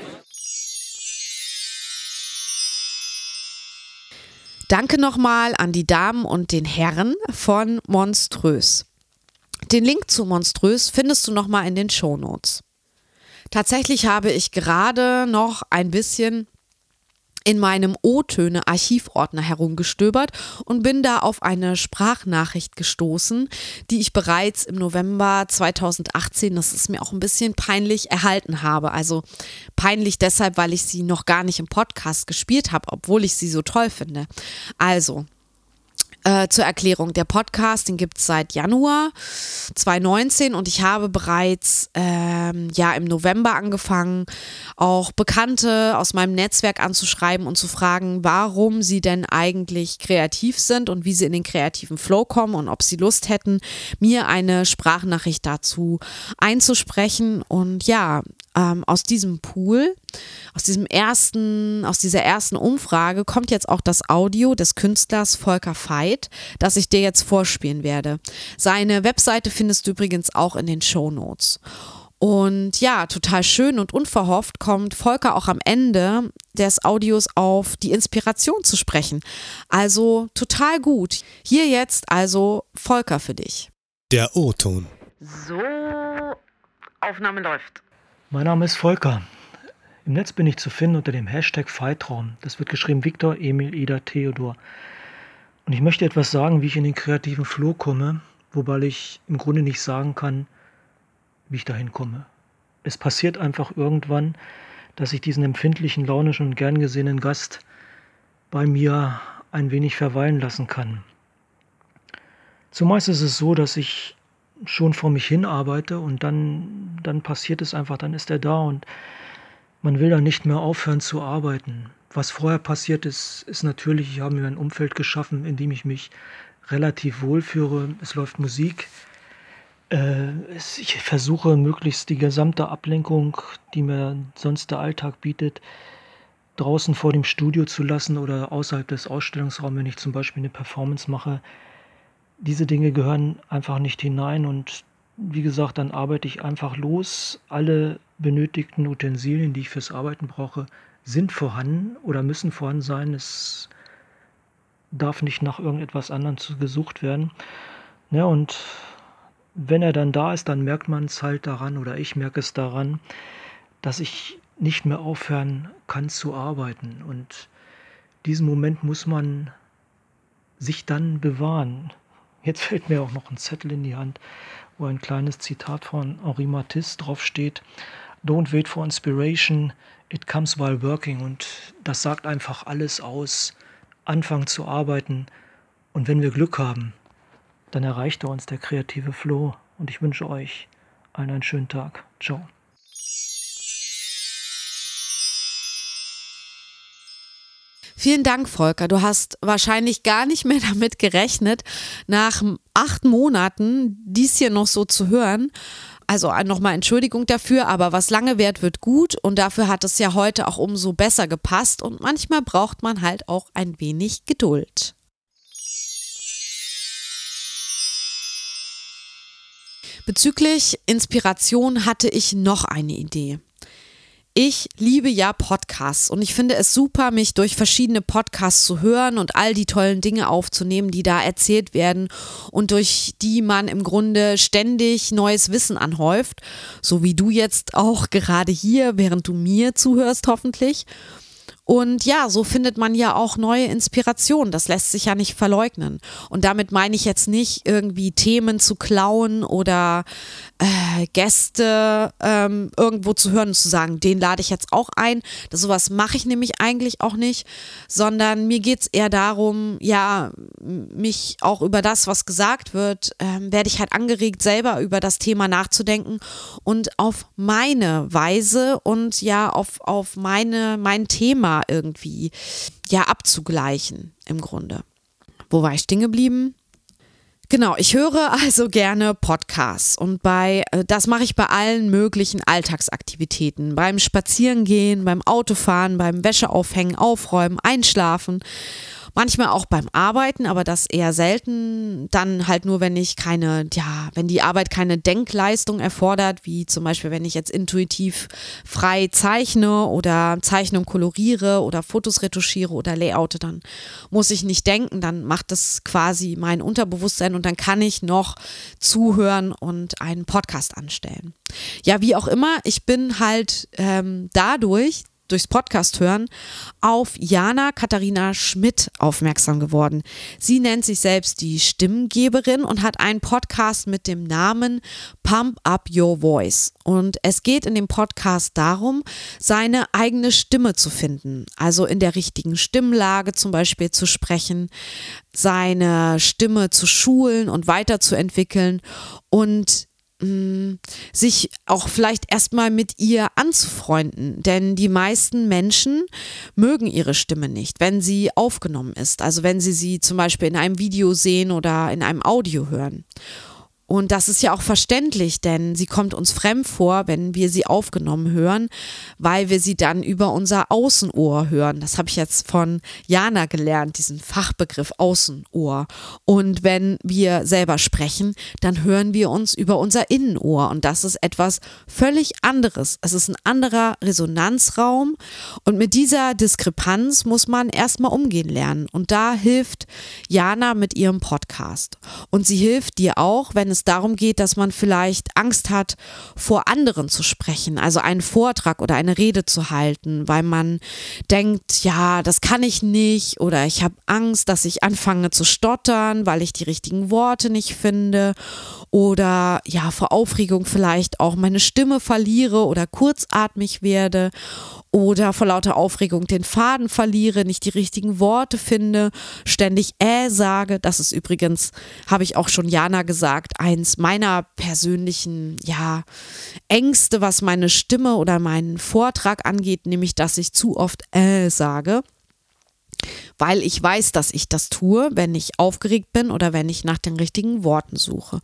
Danke nochmal an die Damen und den Herren von Monströs. Den Link zu Monströs findest du nochmal in den Shownotes. Tatsächlich habe ich gerade noch ein bisschen in meinem O-Töne-Archivordner herumgestöbert und bin da auf eine Sprachnachricht gestoßen, die ich bereits im November 2018, das ist mir auch ein bisschen peinlich, erhalten habe. Also peinlich deshalb, weil ich sie noch gar nicht im Podcast gespielt habe, obwohl ich sie so toll finde. Also, Äh, zur Erklärung, der Podcast, den gibt es seit Januar 2019 und ich habe bereits ähm, ja im November angefangen, auch Bekannte aus meinem Netzwerk anzuschreiben und zu fragen, warum sie denn eigentlich kreativ sind und wie sie in den kreativen Flow kommen und ob sie Lust hätten, mir eine Sprachnachricht dazu einzusprechen. Und ja, ähm, aus diesem Pool, aus diesem ersten, aus dieser ersten Umfrage kommt jetzt auch das Audio des Künstlers Volker Veit, das ich dir jetzt vorspielen werde. Seine Webseite findest du übrigens auch in den Show Notes. Und ja, total schön und unverhofft kommt Volker auch am Ende des Audios auf die Inspiration zu sprechen. Also total gut. Hier jetzt also Volker für dich. Der O-Ton. So, Aufnahme läuft. Mein Name ist Volker. Im Netz bin ich zu finden unter dem Hashtag Fightraum. Das wird geschrieben Viktor, Emil, Ida, Theodor. Und ich möchte etwas sagen, wie ich in den kreativen Flow komme, wobei ich im Grunde nicht sagen kann, wie ich dahin komme. Es passiert einfach irgendwann, dass ich diesen empfindlichen, launischen und gern gesehenen Gast bei mir ein wenig verweilen lassen kann. Zumeist ist es so, dass ich schon vor mich hin arbeite und dann, dann passiert es einfach, dann ist er da und man will dann nicht mehr aufhören zu arbeiten. Was vorher passiert ist, ist natürlich, ich habe mir ein Umfeld geschaffen, in dem ich mich relativ wohlführe. Es läuft Musik. Äh, ich versuche möglichst die gesamte Ablenkung, die mir sonst der Alltag bietet, draußen vor dem Studio zu lassen oder außerhalb des Ausstellungsraums, wenn ich zum Beispiel eine Performance mache, diese Dinge gehören einfach nicht hinein und wie gesagt, dann arbeite ich einfach los. Alle benötigten Utensilien, die ich fürs Arbeiten brauche, sind vorhanden oder müssen vorhanden sein. Es darf nicht nach irgendetwas anderem gesucht werden. Ja, und wenn er dann da ist, dann merkt man es halt daran oder ich merke es daran, dass ich nicht mehr aufhören kann zu arbeiten. Und diesen Moment muss man sich dann bewahren. Jetzt fällt mir auch noch ein Zettel in die Hand, wo ein kleines Zitat von Henri Matisse draufsteht. Don't wait for inspiration, it comes while working. Und das sagt einfach alles aus. Anfangen zu arbeiten. Und wenn wir Glück haben, dann erreicht er uns der kreative Flow. Und ich wünsche euch allen einen schönen Tag. Ciao. Vielen Dank, Volker. Du hast wahrscheinlich gar nicht mehr damit gerechnet, nach acht Monaten dies hier noch so zu hören. Also nochmal Entschuldigung dafür, aber was lange währt, wird gut und dafür hat es ja heute auch umso besser gepasst und manchmal braucht man halt auch ein wenig Geduld. Bezüglich Inspiration hatte ich noch eine Idee. Ich liebe ja Podcasts und ich finde es super, mich durch verschiedene Podcasts zu hören und all die tollen Dinge aufzunehmen, die da erzählt werden und durch die man im Grunde ständig neues Wissen anhäuft, so wie du jetzt auch gerade hier, während du mir zuhörst hoffentlich. Und ja, so findet man ja auch neue Inspirationen. Das lässt sich ja nicht verleugnen. Und damit meine ich jetzt nicht irgendwie Themen zu klauen oder äh, Gäste ähm, irgendwo zu hören und zu sagen, den lade ich jetzt auch ein. Das, sowas mache ich nämlich eigentlich auch nicht, sondern mir geht es eher darum, ja, mich auch über das, was gesagt wird, ähm, werde ich halt angeregt, selber über das Thema nachzudenken und auf meine Weise und ja, auf, auf meine, mein Thema irgendwie ja abzugleichen im Grunde. Wo war ich stehen geblieben? Genau, ich höre also gerne Podcasts und bei äh, das mache ich bei allen möglichen Alltagsaktivitäten, beim Spazierengehen, beim Autofahren, beim Wäscheaufhängen, Aufräumen, Einschlafen Manchmal auch beim Arbeiten, aber das eher selten. Dann halt nur, wenn ich keine, ja, wenn die Arbeit keine Denkleistung erfordert, wie zum Beispiel, wenn ich jetzt intuitiv frei zeichne oder Zeichnung koloriere oder Fotos retuschiere oder layoute, dann muss ich nicht denken, dann macht das quasi mein Unterbewusstsein und dann kann ich noch zuhören und einen Podcast anstellen. Ja, wie auch immer, ich bin halt ähm, dadurch, durchs Podcast hören auf Jana Katharina Schmidt aufmerksam geworden. Sie nennt sich selbst die Stimmgeberin und hat einen Podcast mit dem Namen Pump Up Your Voice. Und es geht in dem Podcast darum, seine eigene Stimme zu finden, also in der richtigen Stimmlage zum Beispiel zu sprechen, seine Stimme zu schulen und weiterzuentwickeln und sich auch vielleicht erstmal mit ihr anzufreunden. Denn die meisten Menschen mögen ihre Stimme nicht, wenn sie aufgenommen ist. Also wenn sie sie zum Beispiel in einem Video sehen oder in einem Audio hören. Und das ist ja auch verständlich, denn sie kommt uns fremd vor, wenn wir sie aufgenommen hören, weil wir sie dann über unser Außenohr hören. Das habe ich jetzt von Jana gelernt, diesen Fachbegriff Außenohr. Und wenn wir selber sprechen, dann hören wir uns über unser Innenohr. Und das ist etwas völlig anderes. Es ist ein anderer Resonanzraum. Und mit dieser Diskrepanz muss man erstmal umgehen lernen. Und da hilft Jana mit ihrem Podcast. Und sie hilft dir auch, wenn es es darum geht, dass man vielleicht Angst hat, vor anderen zu sprechen, also einen Vortrag oder eine Rede zu halten, weil man denkt, ja, das kann ich nicht oder ich habe Angst, dass ich anfange zu stottern, weil ich die richtigen Worte nicht finde oder ja, vor Aufregung vielleicht auch meine Stimme verliere oder kurzatmig werde oder vor lauter Aufregung den Faden verliere, nicht die richtigen Worte finde, ständig äh sage. Das ist übrigens, habe ich auch schon Jana gesagt, eins meiner persönlichen, ja, Ängste, was meine Stimme oder meinen Vortrag angeht, nämlich, dass ich zu oft äh sage weil ich weiß, dass ich das tue, wenn ich aufgeregt bin oder wenn ich nach den richtigen Worten suche.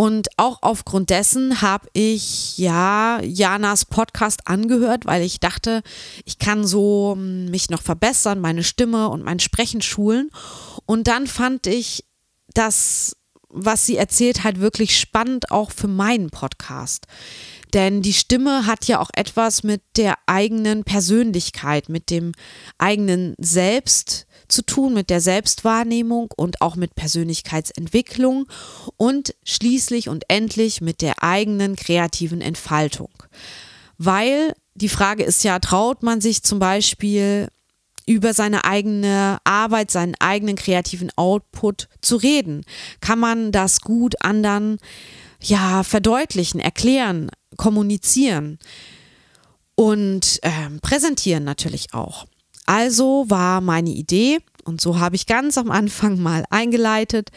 Und auch aufgrund dessen habe ich ja Janas Podcast angehört, weil ich dachte, ich kann so hm, mich noch verbessern, meine Stimme und mein Sprechen schulen. Und dann fand ich das, was sie erzählt hat, wirklich spannend auch für meinen Podcast. Denn die Stimme hat ja auch etwas mit der eigenen Persönlichkeit, mit dem eigenen Selbst zu tun mit der Selbstwahrnehmung und auch mit Persönlichkeitsentwicklung und schließlich und endlich mit der eigenen kreativen Entfaltung. Weil die Frage ist ja, traut man sich zum Beispiel über seine eigene Arbeit, seinen eigenen kreativen Output zu reden? Kann man das gut anderen ja verdeutlichen, erklären, kommunizieren und äh, präsentieren natürlich auch? Also war meine Idee, und so habe ich ganz am Anfang mal eingeleitet,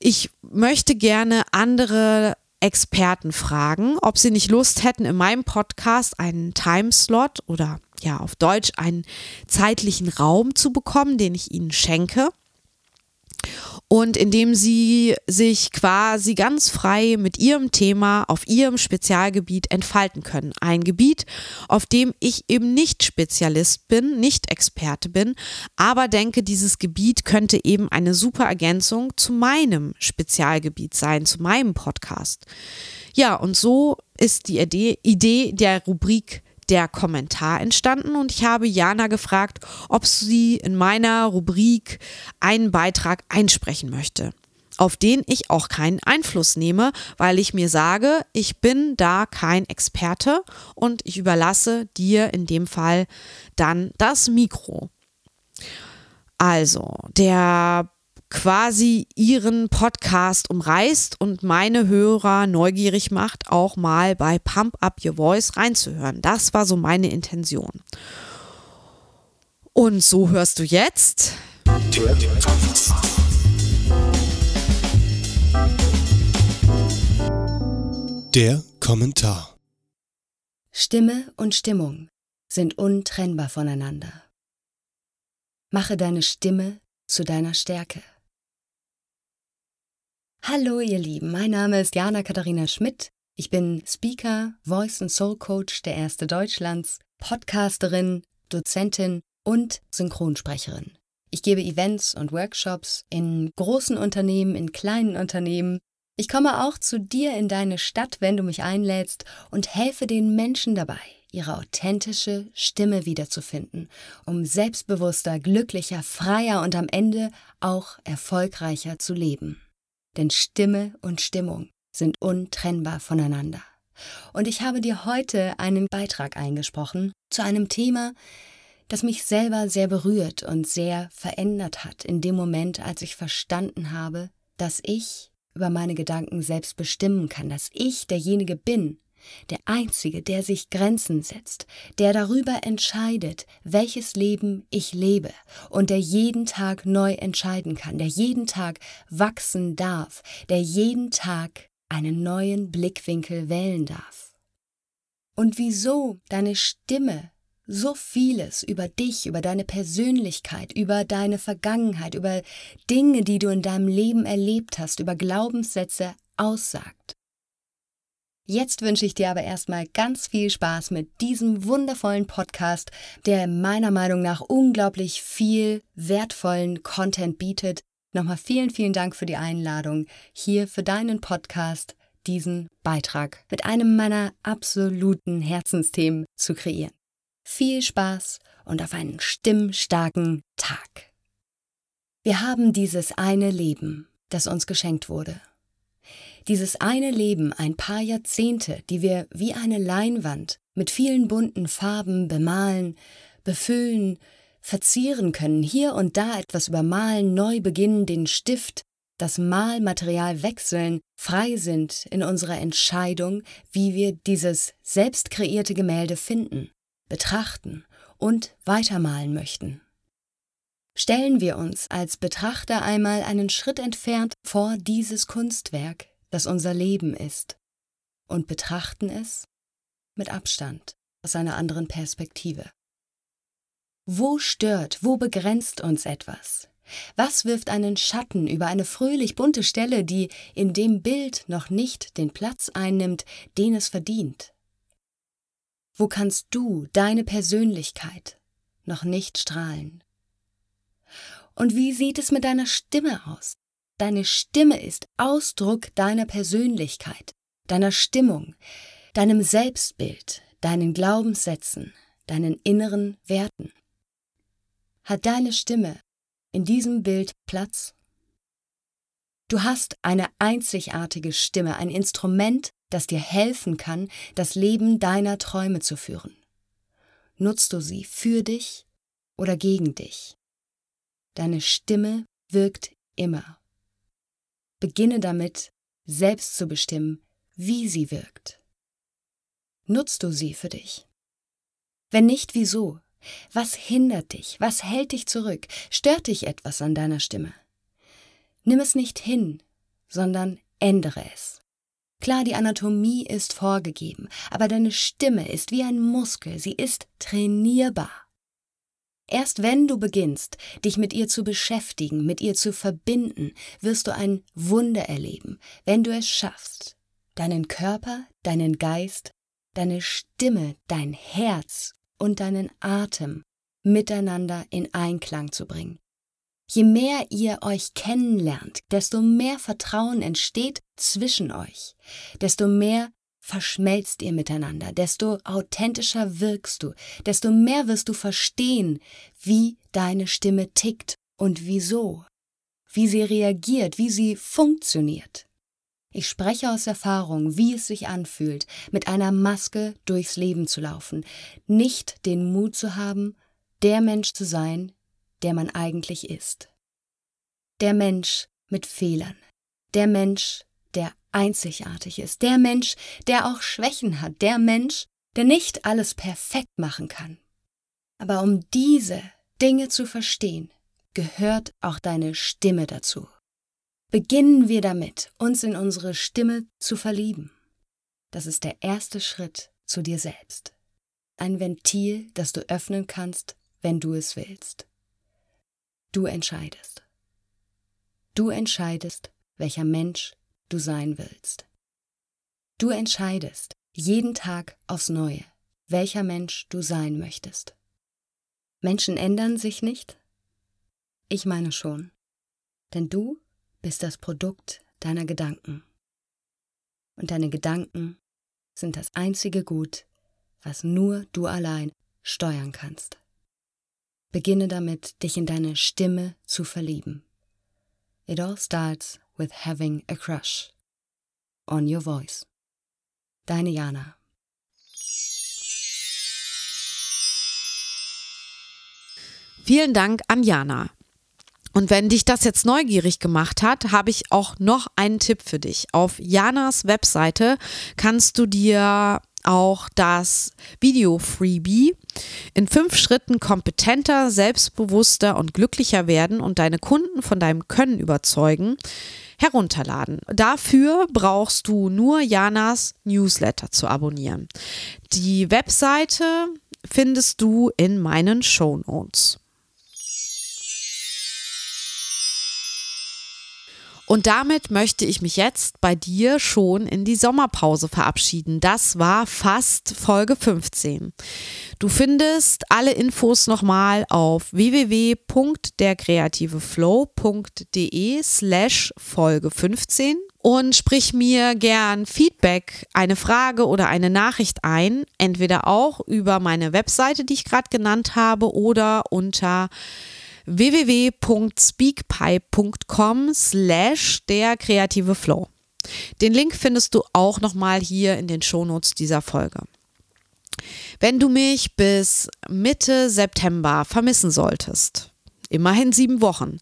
ich möchte gerne andere Experten fragen, ob sie nicht Lust hätten, in meinem Podcast einen Timeslot oder ja auf Deutsch einen zeitlichen Raum zu bekommen, den ich ihnen schenke und indem sie sich quasi ganz frei mit ihrem Thema auf ihrem Spezialgebiet entfalten können. Ein Gebiet, auf dem ich eben nicht Spezialist bin, nicht Experte bin, aber denke, dieses Gebiet könnte eben eine super Ergänzung zu meinem Spezialgebiet sein, zu meinem Podcast. Ja, und so ist die Idee, Idee der Rubrik der Kommentar entstanden und ich habe Jana gefragt, ob sie in meiner Rubrik einen Beitrag einsprechen möchte auf den ich auch keinen Einfluss nehme, weil ich mir sage, ich bin da kein Experte und ich überlasse dir in dem Fall dann das Mikro. Also, der quasi ihren Podcast umreißt und meine Hörer neugierig macht, auch mal bei Pump Up Your Voice reinzuhören. Das war so meine Intention. Und so hörst du jetzt. Der Kommentar. Stimme und Stimmung sind untrennbar voneinander. Mache deine Stimme zu deiner Stärke. Hallo ihr Lieben, mein Name ist Jana Katharina Schmidt. Ich bin Speaker, Voice and Soul Coach der Erste Deutschlands, Podcasterin, Dozentin und Synchronsprecherin. Ich gebe Events und Workshops in großen Unternehmen, in kleinen Unternehmen. Ich komme auch zu dir in deine Stadt, wenn du mich einlädst und helfe den Menschen dabei, ihre authentische Stimme wiederzufinden, um selbstbewusster, glücklicher, freier und am Ende auch erfolgreicher zu leben denn Stimme und Stimmung sind untrennbar voneinander. Und ich habe dir heute einen Beitrag eingesprochen zu einem Thema, das mich selber sehr berührt und sehr verändert hat in dem Moment, als ich verstanden habe, dass ich über meine Gedanken selbst bestimmen kann, dass ich derjenige bin, der Einzige, der sich Grenzen setzt, der darüber entscheidet, welches Leben ich lebe und der jeden Tag neu entscheiden kann, der jeden Tag wachsen darf, der jeden Tag einen neuen Blickwinkel wählen darf. Und wieso deine Stimme so vieles über dich, über deine Persönlichkeit, über deine Vergangenheit, über Dinge, die du in deinem Leben erlebt hast, über Glaubenssätze aussagt. Jetzt wünsche ich dir aber erstmal ganz viel Spaß mit diesem wundervollen Podcast, der meiner Meinung nach unglaublich viel wertvollen Content bietet. Nochmal vielen, vielen Dank für die Einladung, hier für deinen Podcast diesen Beitrag mit einem meiner absoluten Herzensthemen zu kreieren. Viel Spaß und auf einen stimmstarken Tag. Wir haben dieses eine Leben, das uns geschenkt wurde. Dieses eine Leben, ein paar Jahrzehnte, die wir wie eine Leinwand mit vielen bunten Farben bemalen, befüllen, verzieren können, hier und da etwas übermalen, neu beginnen, den Stift, das Malmaterial wechseln, frei sind in unserer Entscheidung, wie wir dieses selbst kreierte Gemälde finden, betrachten und weitermalen möchten. Stellen wir uns als Betrachter einmal einen Schritt entfernt vor dieses Kunstwerk, das unser Leben ist, und betrachten es mit Abstand aus einer anderen Perspektive. Wo stört, wo begrenzt uns etwas? Was wirft einen Schatten über eine fröhlich bunte Stelle, die in dem Bild noch nicht den Platz einnimmt, den es verdient? Wo kannst du deine Persönlichkeit noch nicht strahlen? Und wie sieht es mit deiner Stimme aus? Deine Stimme ist Ausdruck deiner Persönlichkeit, deiner Stimmung, deinem Selbstbild, deinen Glaubenssätzen, deinen inneren Werten. Hat deine Stimme in diesem Bild Platz? Du hast eine einzigartige Stimme, ein Instrument, das dir helfen kann, das Leben deiner Träume zu führen. Nutzt du sie für dich oder gegen dich? Deine Stimme wirkt immer. Beginne damit, selbst zu bestimmen, wie sie wirkt. Nutzt du sie für dich? Wenn nicht, wieso? Was hindert dich? Was hält dich zurück? Stört dich etwas an deiner Stimme? Nimm es nicht hin, sondern ändere es. Klar, die Anatomie ist vorgegeben, aber deine Stimme ist wie ein Muskel, sie ist trainierbar. Erst wenn du beginnst, dich mit ihr zu beschäftigen, mit ihr zu verbinden, wirst du ein Wunder erleben, wenn du es schaffst, deinen Körper, deinen Geist, deine Stimme, dein Herz und deinen Atem miteinander in Einklang zu bringen. Je mehr ihr euch kennenlernt, desto mehr Vertrauen entsteht zwischen euch, desto mehr verschmelzt ihr miteinander, desto authentischer wirkst du, desto mehr wirst du verstehen, wie deine Stimme tickt und wieso, wie sie reagiert, wie sie funktioniert. Ich spreche aus Erfahrung, wie es sich anfühlt, mit einer Maske durchs Leben zu laufen, nicht den Mut zu haben, der Mensch zu sein, der man eigentlich ist. Der Mensch mit Fehlern, der Mensch, der einzigartig ist, der Mensch, der auch Schwächen hat, der Mensch, der nicht alles perfekt machen kann. Aber um diese Dinge zu verstehen, gehört auch deine Stimme dazu. Beginnen wir damit, uns in unsere Stimme zu verlieben. Das ist der erste Schritt zu dir selbst. Ein Ventil, das du öffnen kannst, wenn du es willst. Du entscheidest. Du entscheidest, welcher Mensch du sein willst. Du entscheidest jeden Tag aufs Neue, welcher Mensch du sein möchtest. Menschen ändern sich nicht? Ich meine schon. Denn du bist das Produkt deiner Gedanken. Und deine Gedanken sind das einzige Gut, was nur du allein steuern kannst. Beginne damit, dich in deine Stimme zu verlieben. It all starts with having a crush on your voice. Deine Jana. Vielen Dank an Jana. Und wenn dich das jetzt neugierig gemacht hat, habe ich auch noch einen Tipp für dich. Auf Janas Webseite kannst du dir auch das Video-Freebie in fünf Schritten kompetenter, selbstbewusster und glücklicher werden und deine Kunden von deinem Können überzeugen, herunterladen. Dafür brauchst du nur Janas Newsletter zu abonnieren. Die Webseite findest du in meinen Show Notes. Und damit möchte ich mich jetzt bei dir schon in die Sommerpause verabschieden. Das war fast Folge 15. Du findest alle Infos nochmal auf www.derkreativeflow.de slash Folge 15 und sprich mir gern Feedback, eine Frage oder eine Nachricht ein, entweder auch über meine Webseite, die ich gerade genannt habe, oder unter www.speakpipe.com slash der kreative Flow. Den Link findest du auch nochmal hier in den Shownotes dieser Folge. Wenn du mich bis Mitte September vermissen solltest, immerhin sieben Wochen,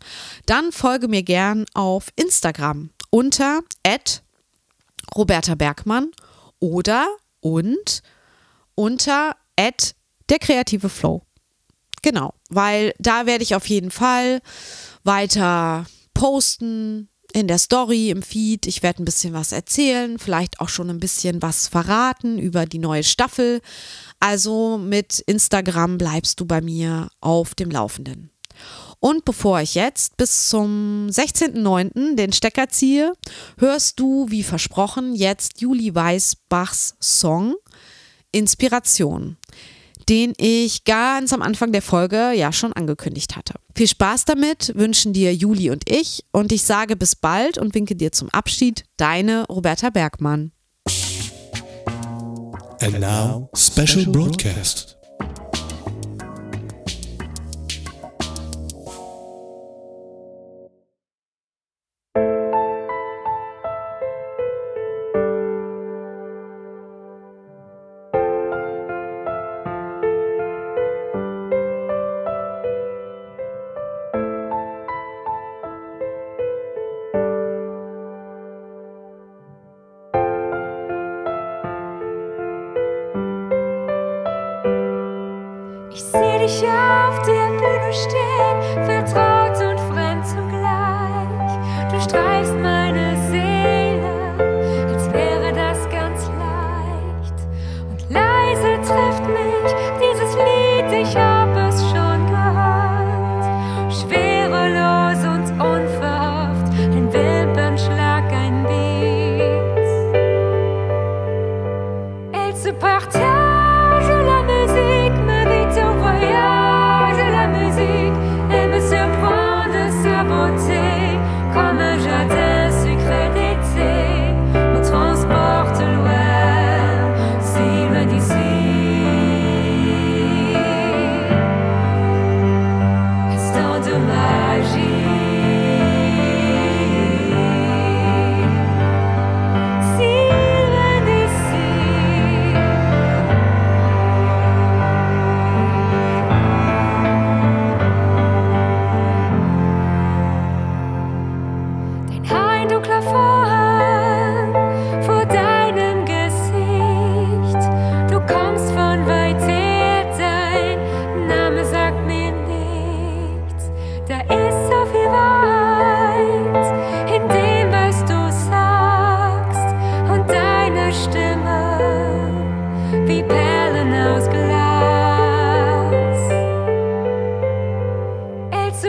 dann folge mir gern auf Instagram unter Roberta Bergmann oder und unter der kreative Flow. Genau, weil da werde ich auf jeden Fall weiter posten in der Story, im Feed. Ich werde ein bisschen was erzählen, vielleicht auch schon ein bisschen was verraten über die neue Staffel. Also mit Instagram bleibst du bei mir auf dem Laufenden. Und bevor ich jetzt bis zum 16.09. den Stecker ziehe, hörst du, wie versprochen, jetzt Juli Weißbachs Song Inspiration den ich ganz am Anfang der Folge ja schon angekündigt hatte. Viel Spaß damit wünschen dir Juli und ich und ich sage bis bald und winke dir zum Abschied, deine Roberta Bergmann. And now, special broadcast.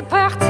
parti.